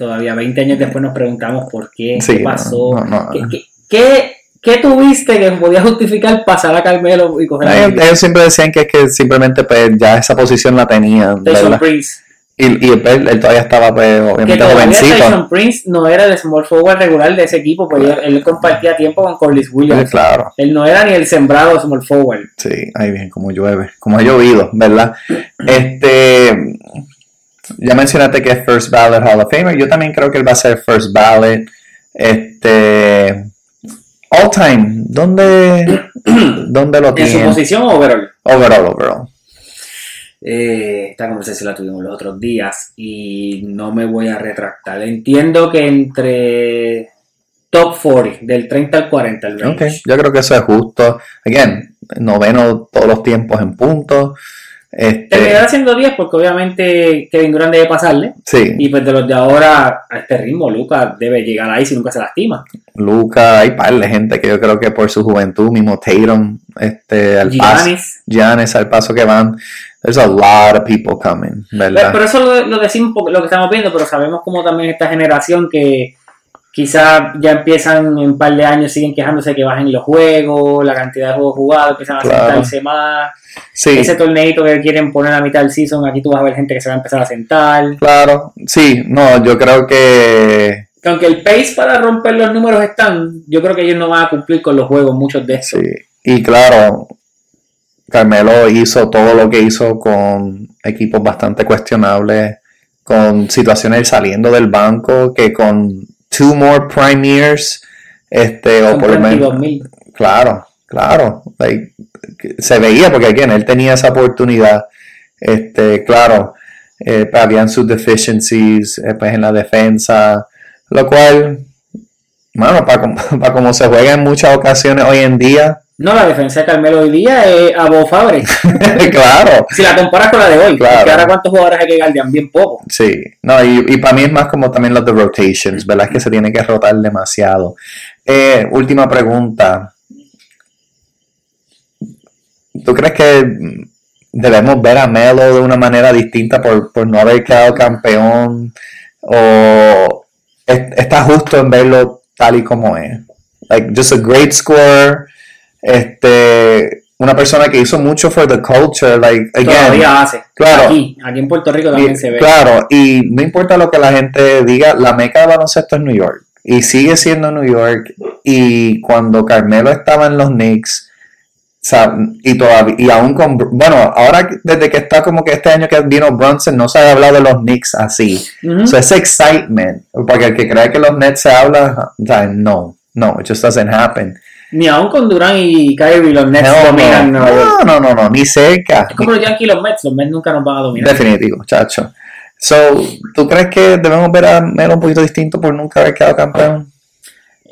todavía 20 años después nos preguntamos por qué, Sí, qué pasó, no, no. ¿Qué, qué, qué- qué tuviste que podía justificar pasar a Carmelo y coger a Ellos, ellos siempre decían que es que simplemente pues ya esa posición la tenían, Tyson. Prince? Y, y él, él todavía estaba pues Que obviamente todavía jovencito. Tyson Prince no era el small forward regular de ese equipo, pues él, él compartía tiempo con Corliss Sí, Williams. claro, Él no era ni el sembrado small forward. sí, ahí bien, como llueve, como ha llovido, ¿verdad? Este, ya mencionaste que es First Ballot Hall of Famer, yo también creo que él va a ser First Ballot, este, All Time, ¿dónde, (clears throat) dónde lo En su tiene? posición overall. Overall, overall. Eh, esta conversación la tuvimos los otros días y no me voy a retractar. Entiendo que entre top 40, del 30 al 40 el range. Ok, yo creo que eso es justo. Again, noveno todos los tiempos en puntos. Este, Terminará siendo 10 porque obviamente Kevin Durant debe pasarle. sí, Y pues de los de ahora a este ritmo, Lucas debe llegar ahí si nunca se lastima. Luca, hay par de gente que yo creo que por su juventud, mismo Tatum, este, al paso, Giannis. Giannis, al paso que van, there's a lot of people coming, ¿verdad? Pero eso lo, lo decimos porque lo que estamos viendo, pero sabemos como también esta generación que quizás ya empiezan en un par de años, siguen quejándose que bajen los juegos, la cantidad de juegos jugados, empiezan a Claro. sentarse más. sí, Ese torneito que quieren poner a mitad del season, aquí tú vas a ver gente que se va a empezar a sentar. claro, sí, no, yo creo que Que aunque el pace para romper los números están, yo creo que ellos no van a cumplir con los juegos, muchos de estos. sí. Y claro, Carmelo hizo todo lo que hizo con equipos bastante cuestionables, con situaciones saliendo del banco, que con two more prime years Este, o por lo menos. 32,000. Claro, claro. like, se veía porque again, él tenía esa oportunidad. Este, claro, eh, habían sus deficiencies eh, pues, en la defensa, lo cual, bueno, para, como- (laughs) para como se juega en muchas ocasiones hoy en día, No, la defensa de Carmelo hoy día es a Bob Fabre. (laughs) claro, Si la comparas con la de hoy, Claro. porque ahora cuántos jugadores hay que guardian bien poco. sí. No, y, y para mí es más como también los de rotations, ¿verdad? Es que se tiene que rotar demasiado. Eh, última pregunta. ¿Tú crees que debemos ver a Melo de una manera distinta por, por no haber quedado campeón? ¿O es- está justo en verlo tal y como es? Like, just a great scorer. Este, una persona que hizo mucho for the culture. Like, again, Todavía hace. claro. Aquí, aquí en Puerto Rico también y- se ve. Claro, y no importa lo que la gente diga, la meca de baloncesto es New York. Y sigue siendo New York. Y cuando Carmelo estaba en los Knicks, o sea, y todavía, y aún con, bueno, ahora desde que está como que este año que vino Brunson, no se ha hablado de los Knicks así. Ujú. O sea, ese excitement, porque el que cree que los Nets se habla, o sea, no, no, it just doesn't happen. Ni aún con Durán y Kyrie los Nets Hell dominan no, Nueva York. no, no, no, no, ni cerca. Es como los Yankees y los Mets, los Mets nunca nos van a dominar. Definitivo, chacho. So, ¿tú crees que debemos ver a Melo un poquito distinto por nunca haber quedado campeón?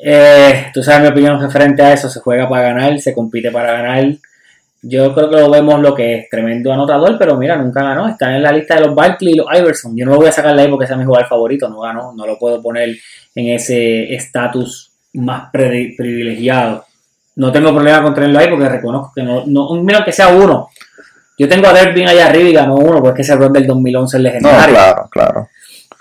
Eh, tú sabes mi opinión referente a eso, se juega para ganar, se compite para ganar. Yo creo que lo vemos lo que es, tremendo anotador, pero mira, nunca ganó. Está en la lista de los Barkley y los Iverson. Yo no lo voy a sacar de ahí porque sea mi jugador favorito, no ganó, no lo puedo poner en ese estatus más privilegiado. No tengo problema con tenerlo ahí porque reconozco que no, no mira que sea uno. Yo tengo a Dervin allá arriba y ganó uno porque ese rol del 2011 es No, legendario. claro, claro.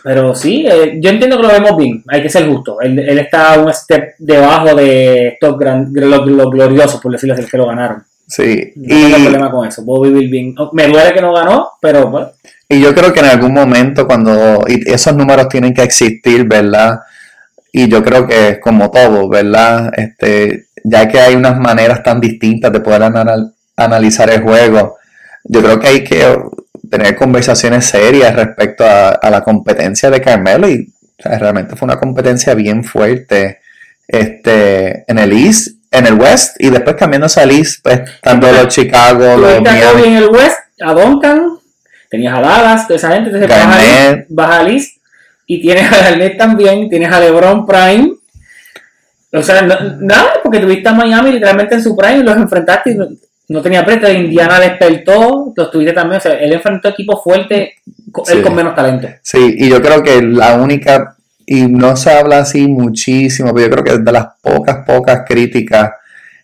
Pero sí, eh, yo entiendo que lo vemos bien, hay que ser justo. Él, él está un step debajo de estos gran, los, los gloriosos, por decirlo así, que lo ganaron. Sí. No tengo Y, problema con eso, puedo vivir bien. Me duele que no ganó, pero bueno, y yo creo que en algún momento cuando y esos números tienen que existir, ¿verdad? Y yo creo que como todo, ¿verdad? Este, ya que hay unas maneras tan distintas de poder anal- analizar el juego, yo creo que hay que tener conversaciones serias respecto a, a la competencia de Carmelo y o sea, realmente fue una competencia bien fuerte este, en el East, en el West y después cambiándose al East, pues tanto los Chicago, los Miami. en el West, a Duncan, tenías a Dallas, toda esa gente, entonces vas a vas al East, y tienes a Garnett también, tienes a LeBron Prime. O sea, no- nada, porque tuviste a Miami literalmente en su prime y los enfrentaste y no, no tenía preta. Indiana despertó, los tuviste también. O sea, él enfrentó equipos fuertes, él con menos talento. Sí, y yo creo que la única, y no se habla así muchísimo, pero yo creo que de las pocas, pocas críticas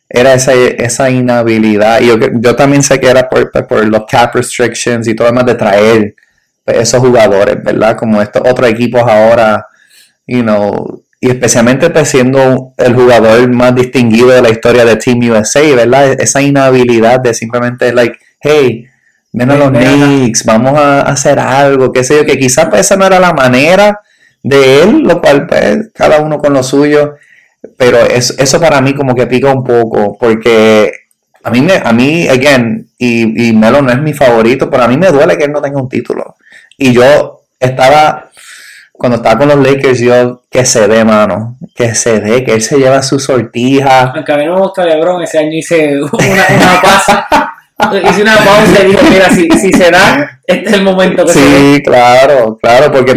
era esa, esa inhabilidad. Y yo, yo también sé que era por, por los cap restrictions y todo lo demás de traer pues, esos jugadores, ¿verdad? Como estos otros equipos ahora, you know, y especialmente pues, siendo el jugador más distinguido de la historia de Team USA, ¿verdad? Esa inhabilidad de simplemente, like, hey, ven a los. Knicks, vamos a hacer algo, qué sé yo, que quizás pues esa no era la manera de él, lo cual pues cada uno con lo suyo, pero es- eso para mí como que pica un poco, porque a mí, me, a mí, again, y, y Melo no es mi favorito, pero a mí me duele que él no tenga un título. Y yo estaba, cuando estaba con los Lakers, yo, que se dé, mano, que se dé, que él se lleva su sortija. Aunque a mí no me gusta LeBron, ese año hice una, una pausa. (laughs) hice una pausa y dije, mira, si, si se da, este es el momento que se dé. Sí, claro, claro, porque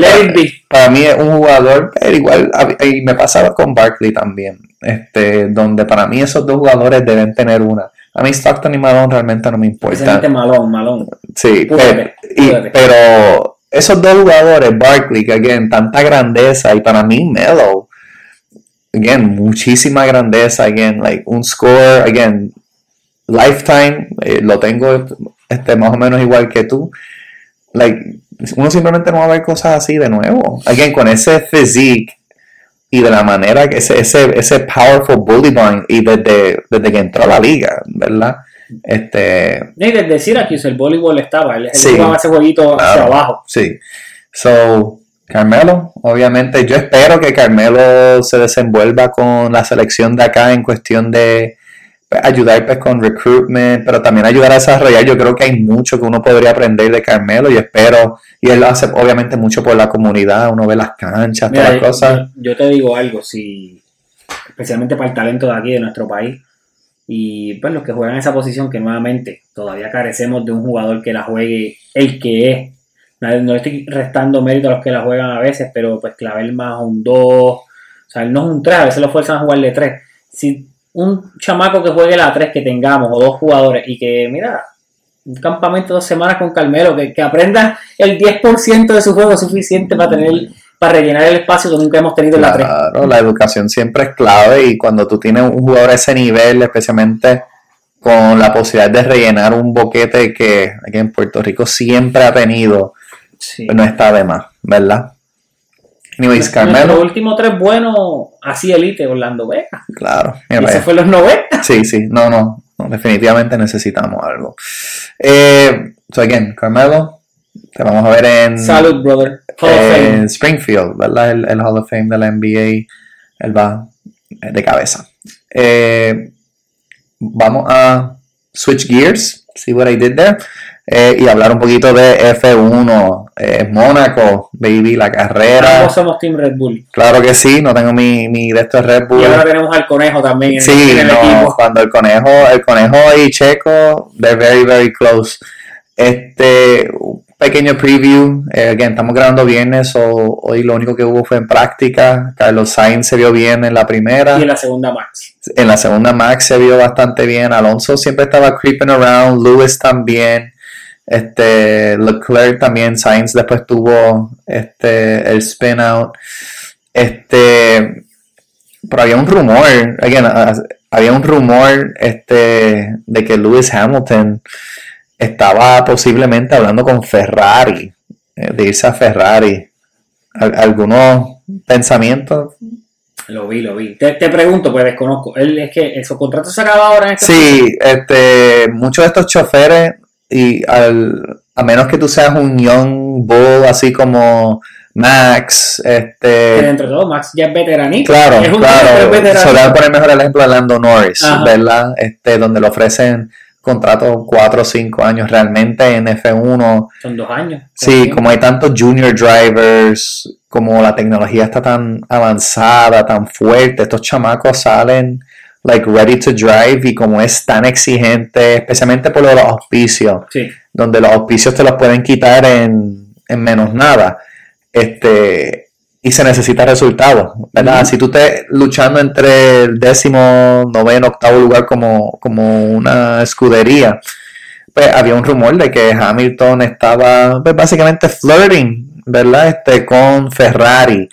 para, mí es un jugador, pero igual, y me pasaba con Barkley también, este, donde para mí esos dos jugadores deben tener una. A mí Stockton y Malone realmente no me. Precisamente malón, malón. Sí, Púdrete, pero, y- púdrete. pero esos dos jugadores, Barkley, que again, tanta grandeza, y para mí Melo, again, muchísima grandeza, again, like un score, again, lifetime, eh, lo tengo este, más o menos igual que tú, like, uno simplemente no va a ver cosas así de nuevo, again, con ese physique, y de la manera que ese, ese, ese powerful bully boy, y desde, desde que entró a la liga, ¿verdad? Este, Y desde Syracuse el voleibol estaba, él, Sí. jugaba ese jueguito hacia abajo. Sí. So, Carmelo, obviamente, yo espero que Carmelo se desenvuelva con la selección de acá en cuestión de pues, ayudar pues, con recruitment, pero también ayudar a desarrollar. Yo creo que hay mucho que uno podría aprender de Carmelo y espero, y él lo hace obviamente mucho por la comunidad, uno ve las canchas, Mira, todas las cosas. yo, yo te digo algo, si especialmente para el talento de aquí, de nuestro país. Y pues los que juegan esa posición, que nuevamente todavía carecemos de un jugador que la juegue el que es. No le estoy restando mérito a los que la juegan a veces, pero pues Clavel más un 2, o sea, él no es un 3, a veces lo fuerzan a jugar de 3. Si un chamaco que juegue la 3 que tengamos, o dos jugadores, y que, mira, un campamento de dos semanas con Carmelo, que, que aprenda el 10% de su juego suficiente para tener para rellenar el espacio que nunca hemos tenido en la 3. Claro, la educación siempre es clave y cuando tú tienes un jugador a ese nivel, especialmente con la posibilidad de rellenar un boquete que aquí en Puerto Rico siempre ha tenido, Sí. no está de más, ¿verdad? Anyways, Carmelo, último tres buenos, así elite, Orlando Vega. claro. Ese fue en los 90. Sí, sí, no, no, no, definitivamente necesitamos algo. Eh, so again, Carmelo, te vamos a ver en, Salud, brother. Hall of Fame. en Springfield, ¿verdad? El, el Hall of Fame de la NBA, él va eh, de cabeza. Eh, vamos a switch gears, see what I did there, eh, y hablar un poquito de F1, eh, Mónaco, baby, la carrera. Ambos somos Team Red Bull. Claro que sí, no tengo mi, mi de estos Red Bull. Y ahora tenemos al conejo también Sí, en el no, equipo. cuando el conejo, el conejo y Checo, they're very, very close. Este, pequeño preview, eh, again, estamos grabando viernes, o hoy lo único que hubo fue en práctica. Carlos Sainz se vio bien en la primera, Y en la segunda Max. en la segunda Max se vio bastante bien. Alonso siempre estaba creeping around, Lewis también. Este, Leclerc también, Sainz después tuvo este, el spin out. Este, pero había un rumor, again, había un rumor este, de que Lewis Hamilton estaba posiblemente hablando con Ferrari, eh, de irse a Ferrari. Al- ¿Algunos pensamientos? Lo vi, lo vi. Te, te pregunto, pues desconozco. Él es que su contrato se acaba ahora en este Sí, este, muchos de estos choferes, y al, a menos que tú seas un young bull así como Max, Que este, dentro de todo, Max ya es veteranito. claro, es un claro, por el mejor el ejemplo de Lando Norris, Ajá. ¿verdad? Este, donde le ofrecen contratos 4 o 5 años realmente en F1. Son dos años. Sí, como hay tantos junior drivers, como la tecnología está tan avanzada, tan fuerte, estos chamacos salen like ready to drive y como es tan exigente, especialmente por lo de los auspicios, Sí. donde los auspicios te los pueden quitar en, en menos nada, este y se necesita resultados, ¿verdad? Si tú estés luchando entre el décimo, noveno, octavo lugar como, como una escudería, pues había un rumor de que Hamilton estaba pues, básicamente flirting, ¿verdad? Este, con Ferrari.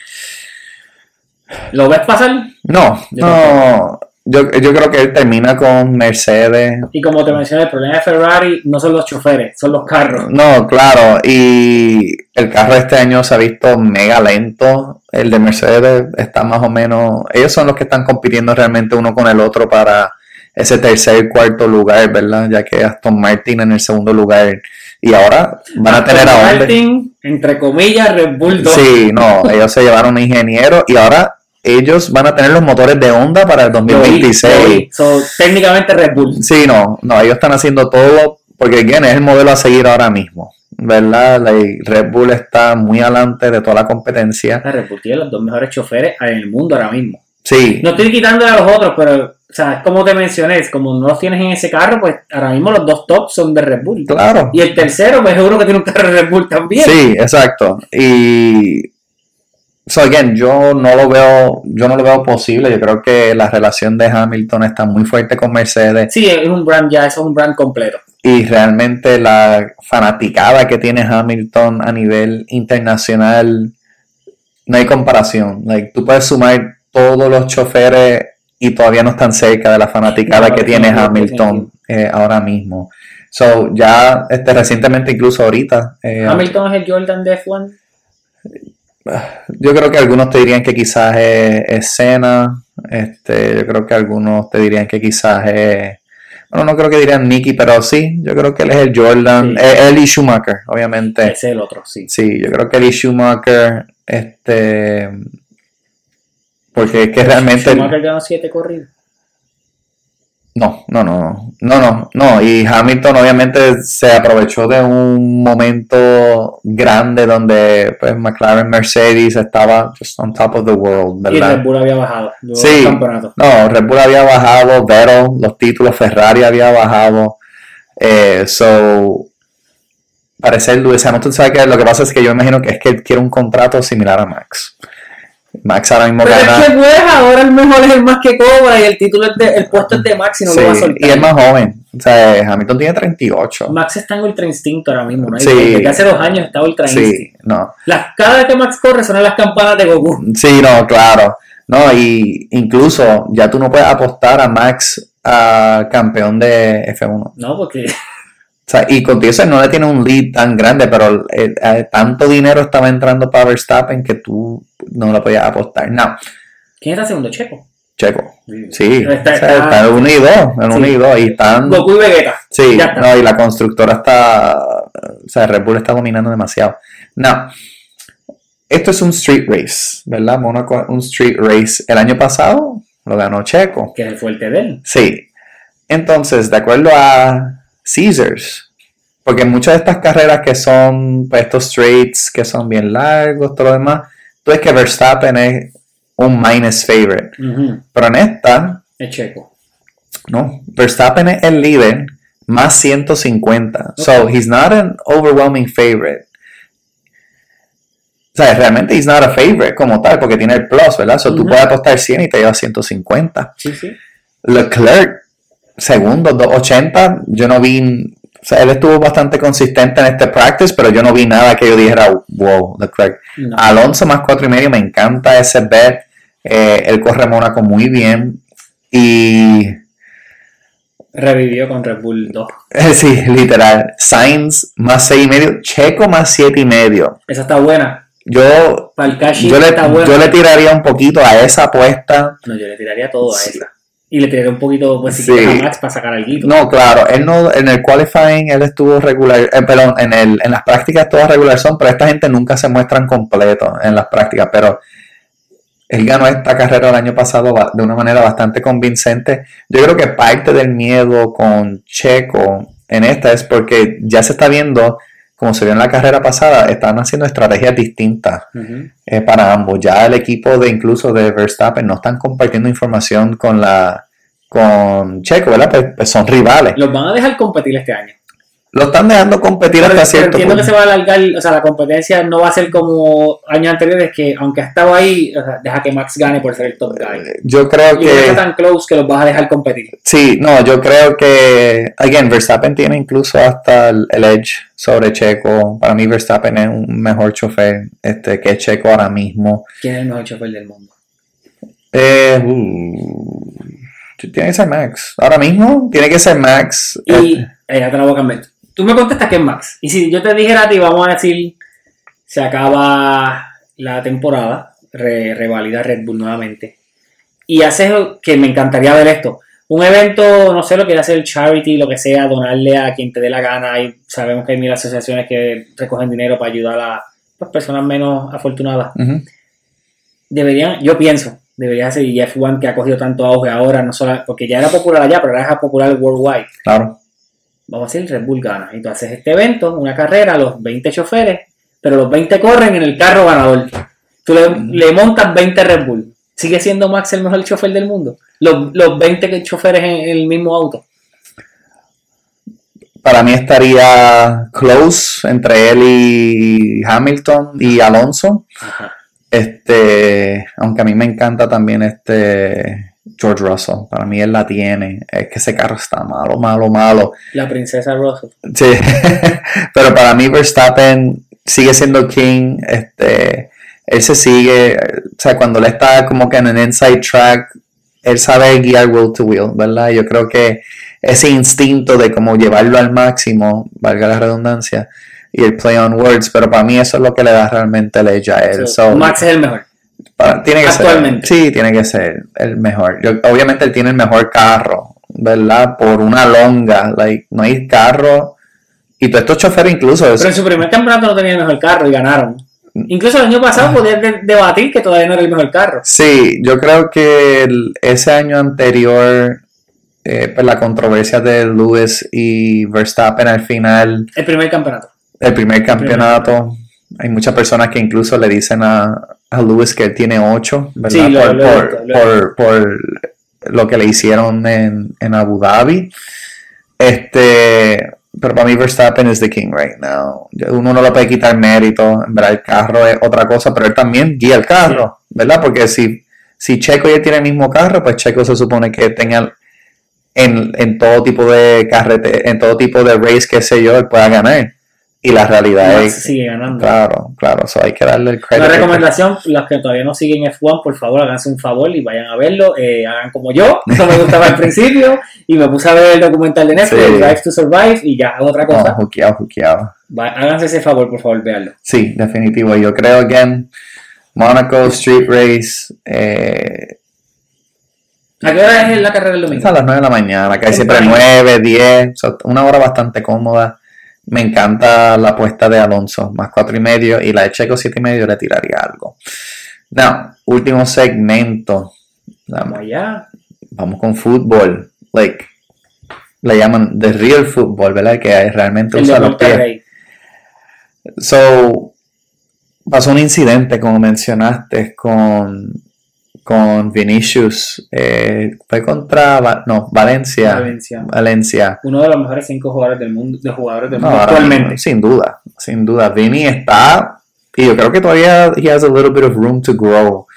¿Lo ves pasar? No, Yo no. Yo, yo creo que él termina con Mercedes. Y como te mencioné, el problema de Ferrari no son los choferes, son los carros. No, claro. Y el carro este año se ha visto mega lento. El de Mercedes está más o menos. Ellos son los que están compitiendo realmente uno con el otro para ese tercer cuarto lugar, ¿verdad? Ya que Aston Martin en el segundo lugar. Y ahora van a tener a Aston. Martin, entre comillas, Red Bull 2. Sí, no, (laughs) ellos se llevaron ingeniero y ahora ellos van a tener los motores de Honda para el Lo vi, lo 2026. vi. So, técnicamente Red Bull. Sí, no, no, ellos están haciendo todo porque again, es el modelo a seguir ahora mismo, ¿verdad? Red Bull está muy adelante de toda la competencia. La Red Bull tiene los dos mejores choferes en el mundo ahora mismo. Sí, No estoy quitándole a los otros, pero, o sea, como te mencioné, como no los tienes en ese carro, pues ahora mismo los dos tops son de Red Bull. claro. Y el tercero, pues es uno que tiene un carro de Red Bull también. Sí, exacto. Y so again, yo no lo veo, yo no lo veo posible. Yo creo que la relación de Hamilton está muy fuerte con Mercedes. Sí, es un brand ya, es un brand completo. y realmente la fanaticada que tiene Hamilton a nivel internacional no hay comparación. Like, tú puedes sumar todos los choferes y todavía no están cerca de la fanaticada No, que tiene Hamilton eh, ahora mismo. So, ya este, recientemente, incluso ahorita, eh, Hamilton es el Jordan de F1. Yo creo que algunos te dirían que quizás es, es Senna, este, yo creo que algunos te dirían que quizás es, bueno, no creo que dirían Nicky, pero sí, yo creo que él es el Jordan, Sí. él y Schumacher, obviamente. Es el otro, sí. Sí, yo creo que él y Schumacher, este, porque es que realmente, Schumacher ganó siete corridas. No, no, no, no, no, no. Y Hamilton obviamente se aprovechó de un momento grande donde pues McLaren Mercedes estaba just on top of the world, Y ¿verdad? Red Bull había bajado. Sí. campeonato. No, Red Bull había bajado, Vettel, los títulos, Ferrari había bajado. Eh, so, parecer Lewis Hamilton, ¿sabe qué? Lo que pasa es que yo imagino que es que él quiere un contrato similar a Max. Max ahora mismo Pero gana. es que pues ahora el mejor es el más que cobra y el título es de, el puesto es de Max y no sí, lo va a soltar. y es más joven. O sea, Hamilton tiene 38. Max está en ultra instinto ahora mismo, ¿no? Sí. Desde hace dos años está ultra Sí, instinto. no. Las, cada vez que Max corre suenan las campanas de Goku. Sí, no, claro. No, y incluso ya tú no puedes apostar a Max a campeón de F1. No, porque O sea, y contigo eso no le tiene un lead tan grande, pero eh, eh, tanto dinero estaba entrando para Verstappen que tú no lo podías apostar. No, ¿quién está segundo? Checo. Checo. Sí, Está- o sea, está- en uno y dos, en Sí. uno y dos, y están... Goku y Vegeta. Sí, Ya está. no, y la constructora está. O sea, Red Bull está dominando demasiado. No. Esto es un street race, ¿verdad? Mónaco, un street race. El año pasado lo ganó Checo. Que es el fuerte de él. Sí. Entonces, de acuerdo a Caesars, porque muchas de estas carreras que son, pues estos straights que son bien largos, todo lo demás, tú ves que Verstappen es un minus favorite. Pero en esta, Es Checo. no, Verstappen es el líder más 150. So he's not an overwhelming favorite. O sea, realmente he's not a favorite como tal, porque tiene el plus, ¿verdad? So tú Ujú. puedes apostar 100 y te llevas 150. Sí, sí. Leclerc, segundo, 280. Yo no vi. O sea, él estuvo bastante consistente en este practice, pero yo no vi nada que yo dijera, wow, Leclerc. No. Alonso más cuatro y medio, me encanta ese bet. Eh, él corre Mónaco muy bien. Y Revivió con Red Bull 2. Eh, Sí, literal. Sainz más seis y medio, Checo más siete y medio. Esa está buena. Yo, yo, le, yo le tiraría un poquito a esa apuesta. No, yo le tiraría todo a Sí. esa. Y le tiraría un poquito, pues Sí. a Max para sacar algo. No, claro, él no, en el qualifying él estuvo regular, eh, perdón, en, el, en las prácticas todas regular son, pero esta gente nunca se muestran completos en las prácticas, pero él ganó esta carrera el año pasado de una manera bastante convincente. Yo creo que parte del miedo con Checo en esta es porque ya se está viendo, como se vio en la carrera pasada, están haciendo estrategias distintas eh, para ambos. Ya el equipo de incluso de Verstappen no están compartiendo información con la con Checo, ¿verdad? Pues, pues son rivales. Los van a dejar competir este año. Lo están dejando competir Pero, hasta cierto entiendo que se va a alargar, o sea, la competencia no va a ser como años anteriores que aunque ha estado ahí, o sea, deja que Max gane por ser el top guy. Yo creo Y no que tan close que los vas a dejar competir. sí, no, yo creo que again Verstappen tiene incluso hasta el, el edge sobre Checo. Para mí Verstappen es un mejor chofer este que Checo ahora mismo. ¿Quién es el mejor chofer del mundo? Eh, uh, tiene que ser Max. Ahora mismo tiene que ser Max. Y Eh, eh, ya te la voy a cambiar. Tú me contestas que es Max. Y si yo te dijera a ti, vamos a decir, se acaba la temporada, re- revalida Red Bull nuevamente. Y haces que me encantaría ver esto. Un evento, no sé, lo que hacer charity, lo que sea, donarle a quien te dé la gana. Y sabemos que hay mil asociaciones que recogen dinero para ayudar a pues, personas menos afortunadas. ujú. Deberían, yo pienso, debería ser y F1 que ha cogido tanto auge ahora, no solo porque ya era popular allá, pero ahora es popular worldwide Claro. Vamos a decir, Red Bull gana. Y tú haces este evento, una carrera, los 20 choferes, pero los 20 corren en el carro ganador. Tú le, le montas 20 Red Bull. ¿Sigue siendo Max el mejor chofer del mundo? Los, los 20 que- choferes en el mismo auto. Para mí estaría close entre él y Hamilton y Alonso. Ajá. Este, aunque a mí me encanta también este George Russell. Para mí él la tiene. Es que ese carro está malo, malo, malo. La princesa Russell. Sí. (laughs) Pero para mí Verstappen sigue siendo king. Este, él se sigue. O sea, cuando él está como que en el inside track, él sabe guiar wheel to wheel, ¿verdad? Yo creo que ese instinto de como llevarlo al máximo, valga la redundancia, y el play on words, pero para mí eso es lo que le da realmente el edge a él. So, So, Max es el mejor. Para- tiene que Actualmente. ser. Sí, tiene que ser el mejor. Yo- obviamente él tiene el mejor carro, ¿verdad? Por una longa. Like, no hay carro. Y todos estos choferes incluso. es- Pero en su primer campeonato no tenía el mejor carro y ganaron. Incluso el año pasado podías de- debatir que todavía no era el mejor carro. Sí, yo creo que el- ese año anterior eh, pues la controversia de Lewis y Verstappen al final, El primer campeonato. el primer campeonato. Hay muchas personas que incluso le dicen a, a Lewis que él tiene 8, ¿verdad? Sí, lo- por, lo por- lo he por- por lo que le hicieron en, en Abu Dhabi. Este, pero para mí Verstappen es the king right now. Uno no le puede quitar mérito, verdad el carro es otra cosa, pero él también guía el carro, ¿verdad? Porque si, si Checo ya tiene el mismo carro, pues Checo se supone que tenga en, en todo tipo de carrete, en todo tipo de race, qué sé yo, él pueda ganar. Y la realidad es, sigue ganando. claro, claro, eso hay que darle el Una crédito. recomendación, los que todavía no siguen F1, por favor, háganse un favor y vayan a verlo. eh, hagan como yo, (laughs) no me gustaba al principio, y me puse a ver el documental de Netflix, Sí. Drive to Survive, y ya, otra No, cosa. juqueado, juqueado. Va- háganse ese favor, por favor, véanlo. Sí, definitivo. Yo creo, again, Monaco Street Race, eh, ¿A qué hora es la carrera del domingo? a las 9 de la mañana, que hay siempre Temprano. 9, 10, o sea, una hora bastante cómoda. Me encanta la apuesta de Alonso, más 4 y medio, y la de Checo 7 y medio le tiraría algo. Now, último segmento. Vamos allá. Vamos con fútbol. Like, le llaman the real fútbol, ¿verdad? Que realmente El usa los pies. So, pasó un incidente, como mencionaste, con, con Vinicius. eh, fue contra, Va- no, Valencia. Valencia. Valencia. Uno de los mejores cinco jugadores del mundo, de jugadores del No, mundo actualmente. mismo, sin duda, sin duda. Vini está, y yo creo que todavía he has a little bit of room to grow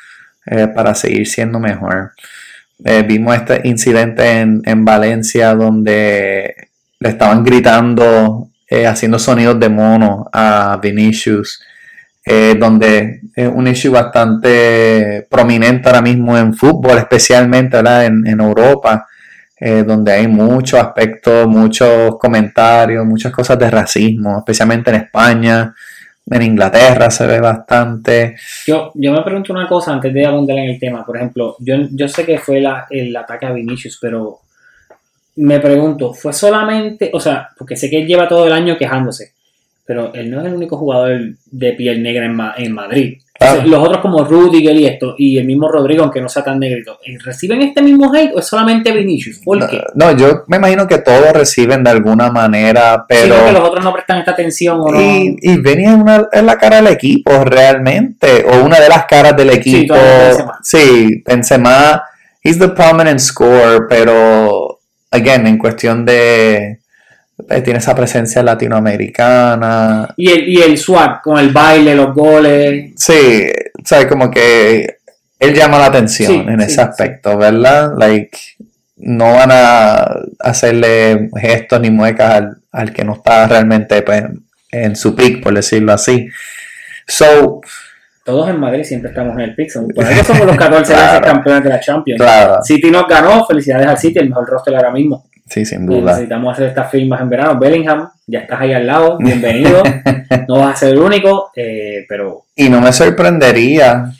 eh, para seguir siendo mejor. Eh, vimos este incidente en, en Valencia donde le estaban gritando, eh, haciendo sonidos de mono a Vinicius, eh, donde es un issue bastante prominente ahora mismo en fútbol, especialmente ¿verdad? En, en Europa, eh, donde hay muchos aspectos, muchos comentarios, muchas cosas de racismo, especialmente en España, en Inglaterra se ve bastante. Yo, yo me pregunto una cosa antes de abundar en el tema. Por ejemplo, yo, yo sé que fue la- el ataque a Vinicius, pero me pregunto, ¿fue solamente, o sea, porque sé que él lleva todo el año quejándose, pero él no es el único jugador de piel negra en, Ma- en Madrid. Entonces, los otros como Rudiger y esto, y el mismo Rodrigo, aunque no sea tan negrito, ¿eh, ¿reciben este mismo hate o es solamente Vinicius? ¿Por qué? No, yo me imagino que todos reciben de alguna manera, Sí, pero... porque los otros no prestan esta atención o no. Y, y Vinny es, una, es la cara del equipo realmente, o una de las caras del equipo. todavía Benzema. Sí, he's the prominent scorer, pero, again, en cuestión de, tiene esa presencia latinoamericana. Y el, y el swag, con el baile, los goles. Sí, sabes como que él llama la atención Sí, en sí, ese aspecto, ¿verdad? Like, no van a hacerle gestos ni muecas al, al que no está realmente pues, en su pick, por decirlo así. So, Todos en Madrid siempre estamos en el Pixel. Por eso somos los (laughs) 14 Claro. veces campeones de la Champions. claro, City nos ganó, felicidades al City, el mejor roster ahora mismo. Sí, sin Eh, duda. Necesitamos hacer estas firmas en verano. Bellingham, ya estás ahí al lado, (laughs) bienvenido. no vas a ser el único, eh, pero Y no me sorprendería.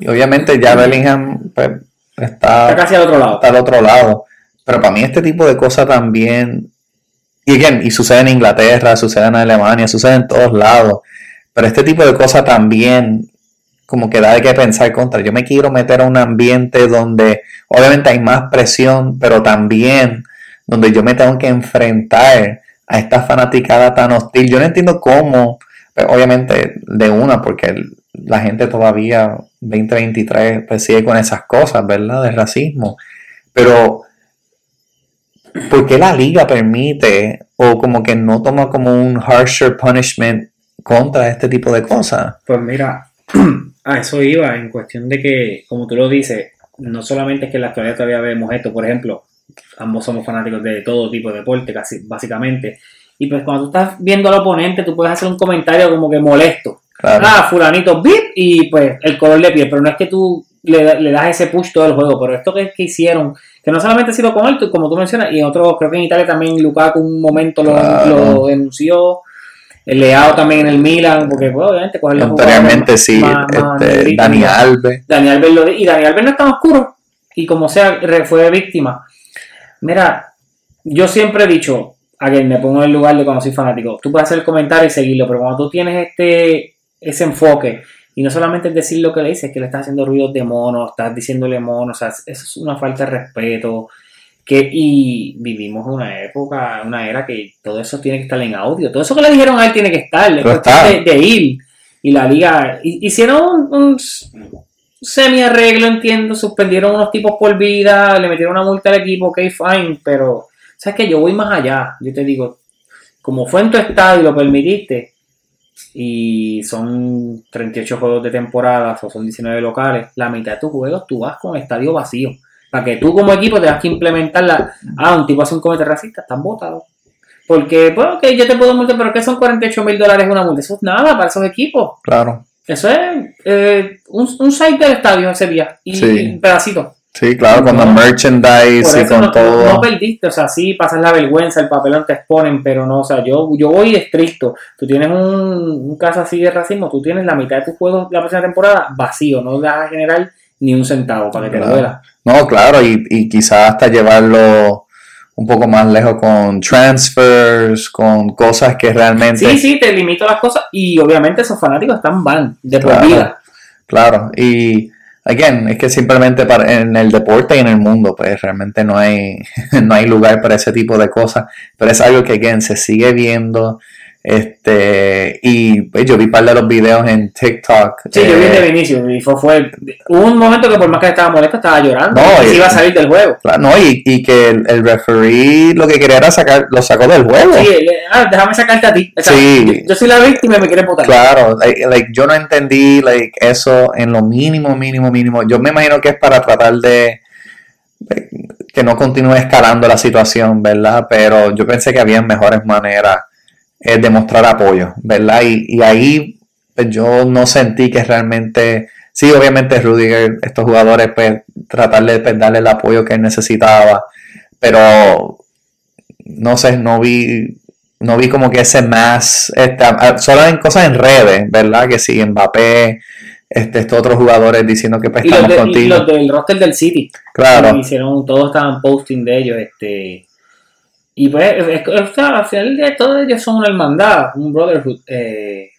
Y obviamente ya Bellingham pues, está está, casi al otro lado. está al otro lado. Pero para mí este tipo de cosas también, y again, y sucede en Inglaterra, sucede en Alemania, sucede en todos lados. Pero este tipo de cosas también, como que da de qué pensar contra. Yo me quiero meter a un ambiente donde obviamente hay más presión, pero también donde yo me tengo que enfrentar a esta fanaticada tan hostil. Yo no entiendo cómo, pero obviamente de una, porque la gente todavía 2023 pues sigue con esas cosas, ¿verdad? De racismo. Pero, ¿por qué la liga permite o como que no toma como un harsher punishment contra este tipo de cosas? Pues mira, (clears throat) a eso iba en cuestión de que, como tú lo dices, no solamente es que en la actualidad todavía vemos esto, por ejemplo, ambos somos fanáticos de todo tipo de deporte, casi, básicamente. Y pues cuando tú estás viendo al oponente, tú puedes hacer un comentario como que molesto. Claro. Ah, fulanito, bip, y pues el color de piel, pero no es que tú le, le das ese push todo el juego, pero esto que, que hicieron, que no solamente ha sido con él, como tú mencionas, y en otros, creo que en Italia también Lukaku un momento lo, Claro. lo denunció, el Leao también en el Milan, porque pues, obviamente coger los Anteriormente sí, más- más este, negritos, Dani más- Alves. Dani Alves lo y Dani Alves no es tan oscuro, y como sea, fue víctima. Mira, yo siempre he dicho, a quien me pongo en el lugar de cuando soy fanático, tú puedes hacer el comentario y seguirlo, pero cuando tú tienes este ese enfoque, y no solamente es decir lo que le dices, que le estás haciendo ruidos de mono, estás diciéndole mono, o sea, eso es una falta de respeto, Que, y vivimos una época, una era que todo eso tiene que estar en audio. Todo eso que le dijeron a él tiene que estar. Es cuestión de, de ir. Y la liga. hi- Hicieron un, un semi arreglo, entiendo. Suspendieron unos tipos por vida. Le metieron una multa al equipo. Ok, fine. Pero, ¿sabes que Yo voy más allá. Yo te digo, como fue en tu estadio y lo permitiste. Y son 38 juegos de temporada, o son 19 locales. La mitad de tus juegos tú vas con estadio vacío. Para que tú como equipo tengas que implementar la... Ah, un tipo hace un comité racista, están votados. Porque, pues, ok, yo te puedo multar, pero ¿qué son 48 mil dólares una multa? Eso es nada para esos equipos. Claro. Eso es eh, un, un site del estadio ese día. Y Sí. un pedacito. Sí, claro, con No. el merchandise y con no, todo. no perdiste, o sea, sí pasas la vergüenza, el papelón te exponen, pero no, o sea, yo, yo voy estricto. Tú tienes un, un caso así de racismo, tú tienes la mitad de tus juegos la próxima temporada vacío, no vas a generar ni un centavo para que te duela. No, claro, y, y quizás hasta llevarlo un poco más lejos con transfers, con cosas que realmente... Sí, sí, te limito las cosas y obviamente esos fanáticos están van de por Claro. vida. Claro, y again, es que simplemente para, en el deporte y en el mundo, pues realmente no hay, (laughs) no hay lugar para ese tipo de cosas, pero es algo que again se sigue viendo, este, y pues yo vi un par de los videos en TikTok. Sí, yo vi el eh, de Vinicius y fue, fue hubo un momento que por más que estaba molesto estaba llorando No, y se iba a salir del juego. claro, no, y, y que el, el referee lo que quería era sacar, lo sacó del juego. Sí, le- ah, déjame sacarte a ti. O sea, Sí. yo, yo soy la víctima y me quieren votar. Claro, like, like, yo no entendí like, eso en lo mínimo, mínimo, mínimo. Yo me imagino que es para tratar de, de que no continúe escalando la situación, ¿verdad? Pero yo pensé que había mejores maneras eh, de mostrar apoyo, ¿verdad? Y, y ahí pues, yo no sentí que realmente, sí, obviamente Rudiger, estos jugadores, pues tratarle de darle el apoyo que él necesitaba, pero no sé, no vi, no vi como que ese más, este, solo en cosas en redes, ¿verdad? Que sí, Mbappé, este, estos otros jugadores diciendo que pues, Y los, estamos y contigo. los del roster del City. Claro, Hicieron, todos estaban posting de ellos, este. Y pues, es- es- o sea, al final de todos ellos son una hermandad, un brotherhood. eh,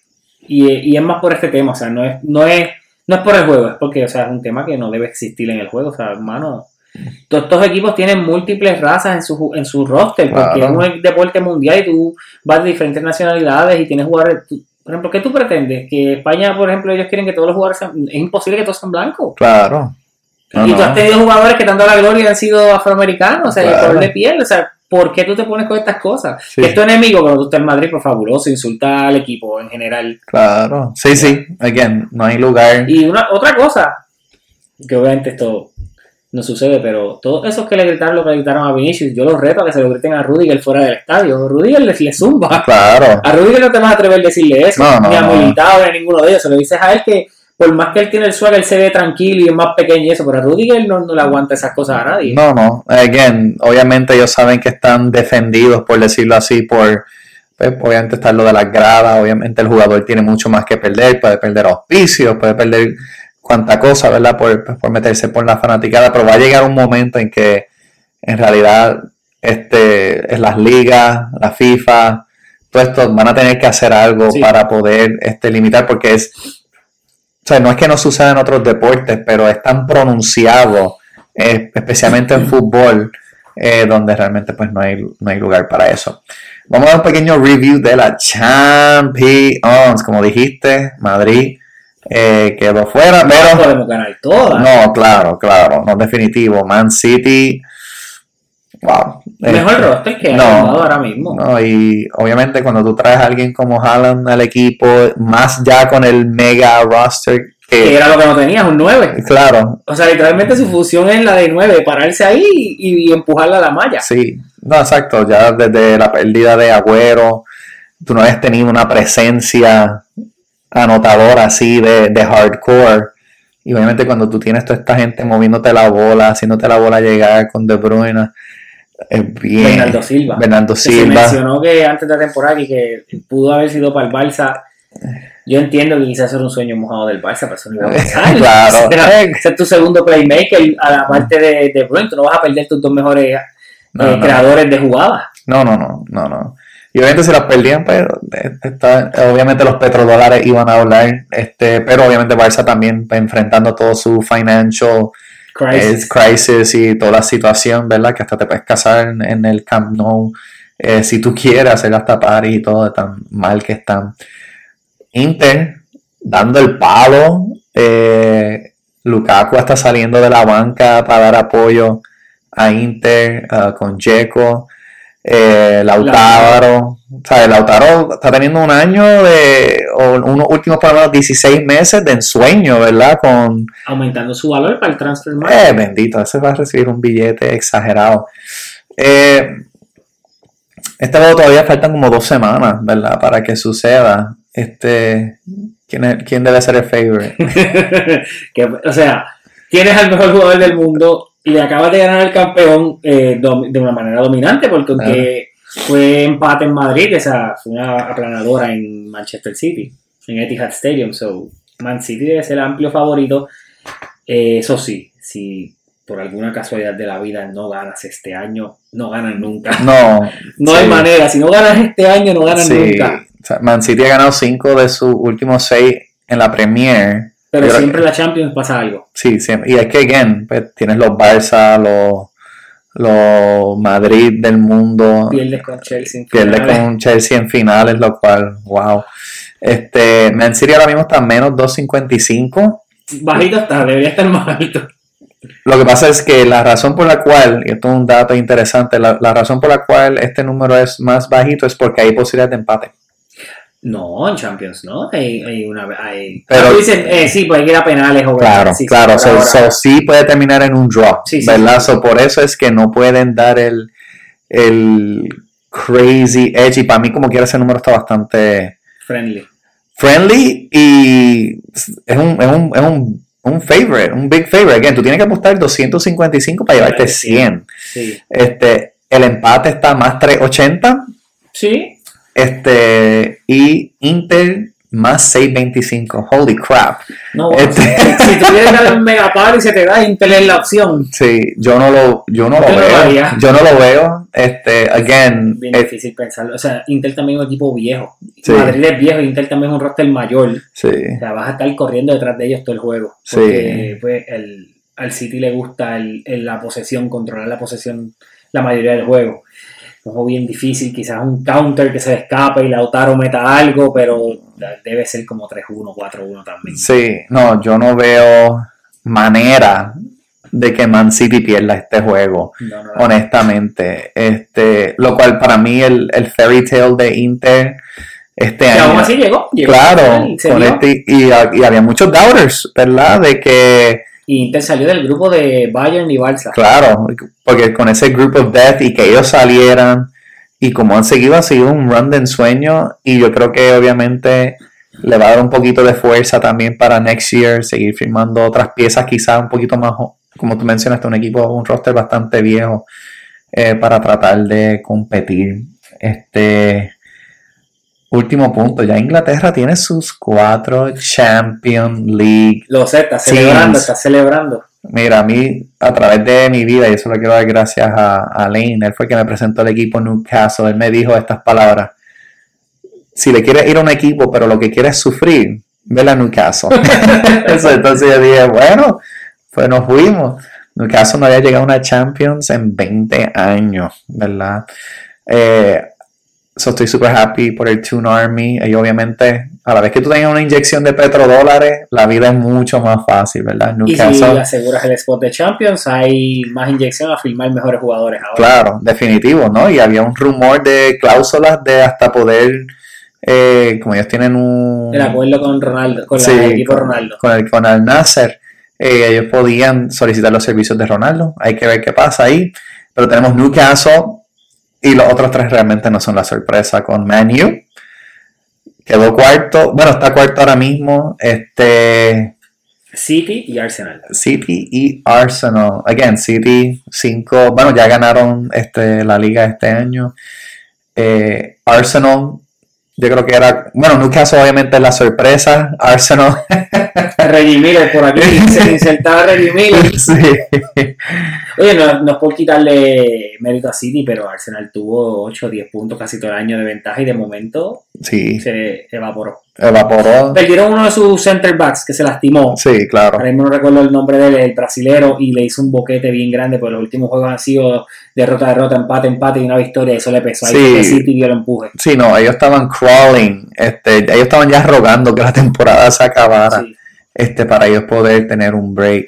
y, y es más por este tema, o sea, no es, no es, no es por el juego, es porque, o sea, es un tema que no debe existir en el juego, o sea, hermano. Todos estos equipos tienen múltiples razas en su, en su roster, porque Claro. es un deporte mundial y tú vas de diferentes nacionalidades y tienes jugadores. tú- por ejemplo, ¿qué tú pretendes? Que España, por ejemplo, ellos quieren que todos los jugadores sean. Es imposible que todos sean blancos. claro. No, y tú no. has tenido jugadores que te han dado la gloria y han sido afroamericanos, o sea, y Claro. color de piel, o sea, ¿por qué tú te pones con estas cosas? Sí. Que es tu enemigo cuando tú estás en Madrid, por fabuloso, insulta al equipo en general. Claro, sí, sí, again, no hay lugar. Y una otra cosa, que obviamente esto no sucede, pero todos esos que le gritaron lo que le gritaron a Vinicius, yo los reto a que se lo griten a Rudiger fuera del estadio. Rudiger le, le zumba. Claro, A Rudiger no te vas a atrever a decirle eso, No, no, ni a. Militao, ni a ninguno de ellos. Se lo dices a él que por más que él tiene el suelo, él se ve tranquilo y es más pequeño y eso, pero a Rudiger no, no le aguanta esas cosas a nadie. no, no, again, obviamente ellos saben que están defendidos, por decirlo así, por, pues, obviamente está lo de las gradas, obviamente el jugador tiene mucho más que perder, puede perder auspicios, puede perder cuanta cosa, ¿verdad? Por, pues, por meterse por la fanaticada, pero va a llegar un momento en que en realidad este, en las ligas, la FIFA, todo esto van a tener que hacer algo Sí. para poder este, limitar, porque es, sea, no es que no suceda en otros deportes, pero es tan pronunciado, eh, especialmente en fútbol, eh, donde realmente pues no hay, no hay lugar para eso. Vamos a dar un pequeño review de la Champions. Como dijiste, Madrid eh, quedó fuera, No pero podemos ganar todas. no, claro, claro, no definitivo. Man City, wow. Mejor Este, roster que no, ha ahora mismo. no, y obviamente cuando tú traes a alguien como Haaland al equipo, más ya con el mega roster, Que que, era lo que no tenías, un 9. claro, O sea, literalmente su función es la de 9, pararse ahí y, y empujarla a la malla. sí, no, exacto, ya desde la pérdida de Agüero, tú no habías tenido una presencia anotadora así de, de hardcore. Y obviamente cuando tú tienes toda esta gente moviéndote la bola, haciéndote la bola llegar con De Bruyne, bien. Bernardo Silva. Bernardo Que se mencionó que antes de la temporada y que pudo haber sido para el Barça. Yo entiendo que quizás era un sueño mojado del Barça, pero eso no iba a pasar. (laughs) Claro. (laughs) Era- Ese es tu segundo playmaker, a la parte de, de Bruyne. Tú no vas a perder tus dos mejores eh, No, no. creadores de jugadas. No, no, no, no, no. Y obviamente se las perdían, pero eh, está- obviamente los petrodólares iban a hablar, este, pero obviamente Barça también enfrentando todo su financial Crisis. crisis y toda la situación, ¿verdad? Que hasta te puedes casar en, el Camp Nou eh, si tú quieres hacer hasta party y todo, tan mal que están. Inter dando el palo. Eh, Lukaku está saliendo de la banca para dar apoyo a Inter uh, con Jeco. Eh, Lautaro, Lautaro está teniendo un año de, o unos últimos por lo 16 meses de ensueño, ¿verdad? Con, Aumentando su valor para el transfer Eh, bendito, ese va a recibir un billete exagerado. Eh, este juego todavía faltan como dos semanas, ¿verdad? Para que suceda. Este, ¿quién, quién debe ser el favorite? (laughs) o sea, ¿quién es el mejor jugador del mundo? Y le acabas de ganar al campeón eh, de una manera dominante, porque aunque fue empate en Madrid, esa fue una aplanadora en Manchester City, en Etihad Stadium. So, Man City debe ser el amplio favorito. Eh, eso sí, si por alguna casualidad de la vida no ganas este año, no ganas nunca. No, (laughs) no hay manera. Si no ganas este año, no ganas nunca. Man City ha ganado cinco de sus últimos seis en la Premier pero siempre en la Champions pasa algo. Sí, siempre. Y es que, again, pues, tienes los Barça, los, los Madrid del mundo. Pierdes con Chelsea en finales. Pierdes con Chelsea en finales, lo cual, wow. Este, Man City ahora mismo está a menos 2.55. Bajito está, debería estar más alto. Lo que pasa es que la razón por la cual, y esto es un dato interesante, la, la razón por la cual este número es más bajito es porque hay posibilidad de empate. No, en Champions, ¿no? Hay, una. Hay, pero dicen, eh, sí, puede ir a penales o Claro, claro. Sí, puede terminar en un draw. Sí, ¿Verdad? por eso es que no pueden dar el, el crazy edge. Y para mí, como quiera, ese número está bastante. Friendly. Friendly y es un, es un, es un, un favorite, un big favorite. Again, tú tienes que apostar 255 para llevarte 100. Sí. Este, el empate está más 380. Sí. Este, y Inter más 6.25. Holy crap. No, este, si, tú quieres (laughs) dar un megapar y se te da Inter es la opción. Sí, yo no lo, yo no lo veo. yo no lo veo. Este, again. Bien difícil pensarlo. O sea, Inter también es un equipo viejo. Madrid es viejo, Inter también es un roster mayor. Sí. O sea, vas a estar corriendo detrás de ellos todo el juego. Porque pues, el, al City le gusta el, la posesión, controlar la posesión la mayoría del juego juego bien difícil, quizás un counter que se escape y Lautaro meta algo, pero debe ser como 3-1, 4-1 también. Sí, no, yo no veo manera de que Man City pierda este juego, honestamente. Este, lo cual para mí el, el fairy tale de Inter este año. aún así llegó, claro, este, y, y, había muchos doubters, ¿verdad? De que y Inter salió del grupo de Bayern y Barça. Claro, porque con ese group of death y que ellos salieran y como han seguido, ha sido un run de ensueño y yo creo que obviamente le va a dar un poquito de fuerza también para next year, seguir firmando otras piezas quizás un poquito más, como tú mencionaste, un equipo, un roster bastante viejo eh, para tratar de competir. Este, Último punto, ya Inglaterra tiene sus cuatro Champions League. Lo sé, está celebrando, está celebrando. Mira, a mí, a través de mi vida, y eso lo quiero dar gracias a, Lane, él fue el que me presentó el equipo Newcastle, él me dijo estas palabras. Si le quieres ir a un equipo, pero lo que quieres es sufrir, ve a Newcastle. (laughs) entonces yo dije, bueno, pues nos fuimos. Newcastle no había llegado a una Champions en 20 años, ¿verdad? Eh, So estoy super happy por el Tune Army. Y obviamente, a la vez que tú tengas una inyección de petrodólares, la vida es mucho más fácil, ¿verdad? y si aseguras el spot de Champions, hay más inyección a firmar mejores jugadores ahora. Claro, definitivo, ¿no? Y había un rumor de cláusulas de hasta poder. Eh, como ellos tienen un. El acuerdo con Ronaldo, con el equipo Ronaldo. Con el, con el Nasser. Eh, ellos podían solicitar los servicios de Ronaldo. Hay que ver qué pasa ahí. Pero tenemos Newcastle y los otros tres realmente no son la sorpresa con Manu. Quedó cuarto. Bueno, está cuarto ahora mismo. Este. City y Arsenal. City y Arsenal. Again, City 5. Bueno, ya ganaron este, la liga este año. Eh, Arsenal yo creo que era, bueno, Newcastle obviamente la sorpresa, Arsenal. (laughs) Reggie Miller por aquí, se insertaba Reggie Miller. (laughs) Sí. Oye, no, no es por quitarle mérito a City, pero Arsenal tuvo 8 o 10 puntos casi todo el año de ventaja y de momento Sí, se evaporó. Evaporó. Perdieron uno de sus center backs que se lastimó. Sí, claro. Ahora mismo no recuerdo el nombre del el brasilero y le hizo un boquete bien grande, porque los últimos juegos han sido derrota, derrota, empate, empate y una victoria. Eso le pesó. Ahí Sí. City dio el empuje. Sí, no, ellos estaban crawling, este, ellos estaban ya rogando que la (laughs) temporada se acabara, Sí. este, para ellos poder tener un break.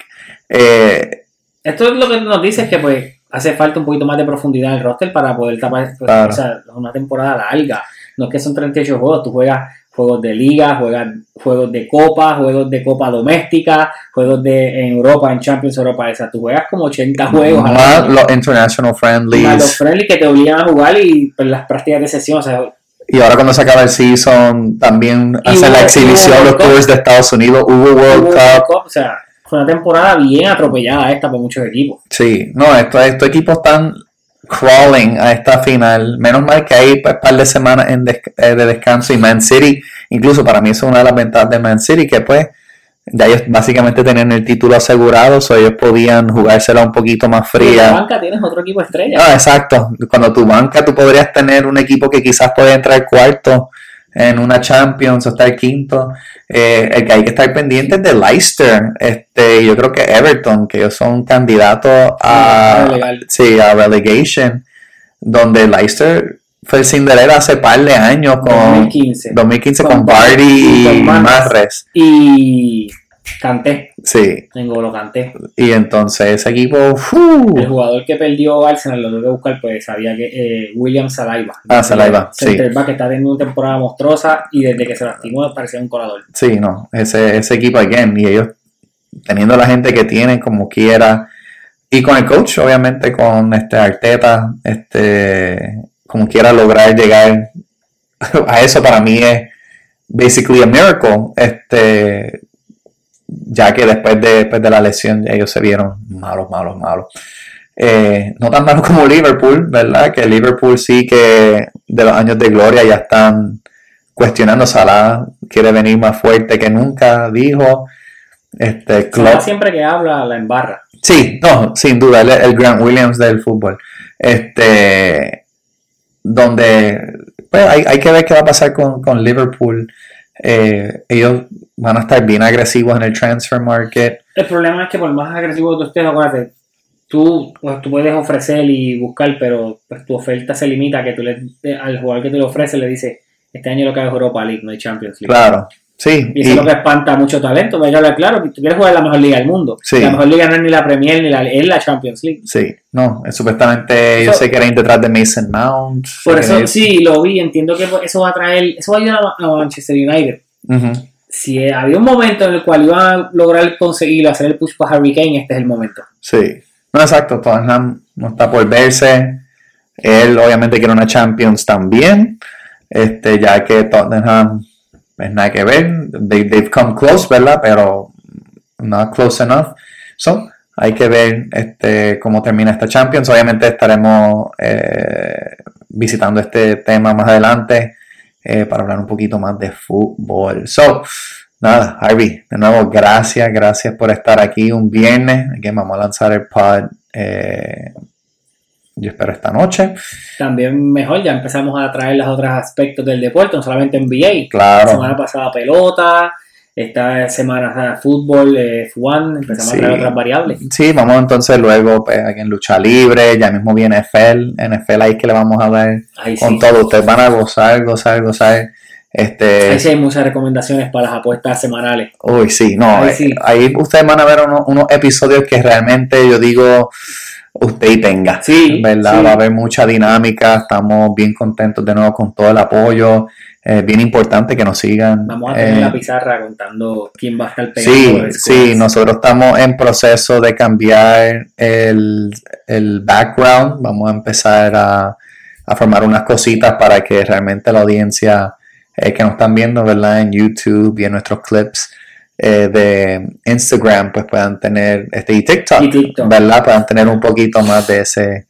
Eh, Esto es lo que nos dice es que pues hace falta un poquito más de profundidad en el roster para poder tapar pues, Claro. o sea, es una temporada larga. No es que son 38 juegos, tú juegas juegos de liga, juegas juegos de copa, juegos de copa doméstica, juegos de en Europa, en Champions Europa, o sea, tú juegas como 80 juegos más los international Más los friendlies. que te obligan a jugar y pues, las prácticas de sesión, o sea, Y ahora cuando se acaba el season, también Y hacen la exhibición, los tours de Estados Unidos, hubo World hubo Cup. World Cup, o sea, fue una temporada bien atropellada esta por muchos equipos. Sí, no, estos, estos equipos están crawling a esta final. Menos mal que hay un par de semanas en eh, de descanso y Man City, incluso para mí eso es una de las ventajas de Man City, que pues ya ellos básicamente tenían el título asegurado, o ellos podían jugársela un poquito más Y en fría. banca tienes otro equipo estrella. Ah, exacto. Cuando tu banca tú podrías tener un equipo que quizás puede entrar cuarto en una Champions o estar quinto. Eh, el que hay que estar pendiente es de Leicester. Este, yo creo que Everton, que ellos son candidatos a, sí, a relegation, donde Leicester fue el Cinderella hace par de años con 2015. 2015 Con con, Barty y. Marres. Y Canté, Sí, N'Golo Canté. y entonces ese equipo. El jugador que perdió Arsenal, lo tuve que buscar, pues sabía que eh, William Salaiba. Ah, Saliba, sí. Que está teniendo una temporada monstruosa y desde que se lastimó parecía un colador. Sí, no, ese, ese equipo again, y ellos teniendo la gente que tienen como quiera, y con el coach, obviamente, con este Arteta, este, como quiera lograr llegar a eso para mí es basically a miracle, este, ya que después de, después de la lesión ellos se vieron malos, malos, malos. Eh, no tan malos como Liverpool, ¿verdad? Que Liverpool sí que de los años de gloria ya están cuestionando Salah, quiere venir más fuerte que nunca, dijo. Este, Klopp, siempre que habla la embarra. Sí, no, sin duda, es el Grant Williams del fútbol. Este, donde, pues hay, hay que ver qué va a pasar con, con Liverpool. Eh, ellos van a estar bien agresivos en el transfer market. El problema es que por más agresivo que tú estés, acuérdate, tú, pues, tú puedes ofrecer y buscar, pero pues, tu oferta se limita a que tú le, al jugador que tú le ofreces le dices, este año lo que hay es Europa League, no hay Champions League. Claro, sí. Y eso es lo que espanta mucho talento. Que hablar claro, que tú quieres jugar en la mejor liga del mundo. Sí. La mejor liga no es ni la Premier ni la, es la Champions League. Sí, no, eh, supuestamente Eso- se quieren ir detrás de Mason Mount. Por eso ir- sí, lo vi. Entiendo que eso va a traer, eso va a ayudar a, a Manchester United. Ujú, Si había un momento en el cual iban a lograr conseguirlo, hacer el push para Harry Kane, este es el momento. Sí, no, exacto, Tottenham no está por verse. Él obviamente quiere una Champions también, este, ya que Tottenham es nada que ver. They, they've come close, ¿verdad? Pero not close enough. So, hay que ver este, cómo termina esta Champions. Obviamente estaremos eh, visitando este tema más adelante eh, para hablar un poquito más de fútbol. So, nada, Harvey, de nuevo, gracias, gracias por estar aquí un viernes. Aquí vamos a lanzar el pod. eh, yo espero esta noche. También mejor, ya empezamos a traer los otros aspectos del deporte, no solamente NBA. La Claro. semana pasada pelota, esta semana fútbol, eh, F1, empezamos Sí. a traer otras variables. Sí, vamos entonces luego pues, en lucha libre, ya mismo viene NFL, NFL ahí que le vamos a dar Ahí con sí. todo. Ustedes van a gozar, gozar, gozar. Este, Ahí sí hay muchas recomendaciones para las apuestas semanales. Uy, sí, no. Ahí eh, sí. Ahí ustedes van a ver unos, unos episodios que realmente yo digo, usted y tenga. Sí, ¿Verdad? sí. Va a haber mucha dinámica. Estamos bien contentos de nuevo con todo el apoyo. Es bien importante que nos sigan. Vamos a tener eh, la pizarra contando quién va a estar pegando. Sí, sí, nosotros estamos en proceso de cambiar el, el background. Vamos a empezar a, a formar unas cositas para que realmente la audiencia eh, que nos están viendo, ¿verdad? En YouTube y en nuestros clips eh, de Instagram, pues puedan tener, este, y TikTok, Y TikTok. ¿verdad? Puedan tener un poquito más de ese,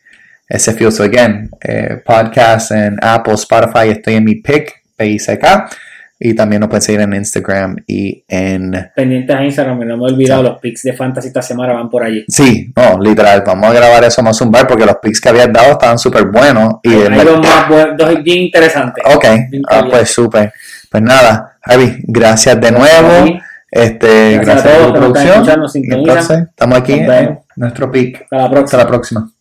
ese feel. So again, eh, podcast en Apple, Spotify, estoy en mi pick, PICK. Y también nos pueden seguir en Instagram y en... Pendientes a Instagram, no me he olvidado, los pics de Fantasy esta semana van por allí. Sí, no, literal, vamos a grabar eso más un bar porque los pics que habías dado estaban súper buenos. Y Hay, ver- dos más buen- dos bien interesantes. Ok, Bien ah, pues súper. Pues nada, Javi, gracias de a nuevo. Este, Gracias a gracias, todos por están producción. entonces, estamos aquí en nuestro pic. Hasta la Hasta próxima. la próxima.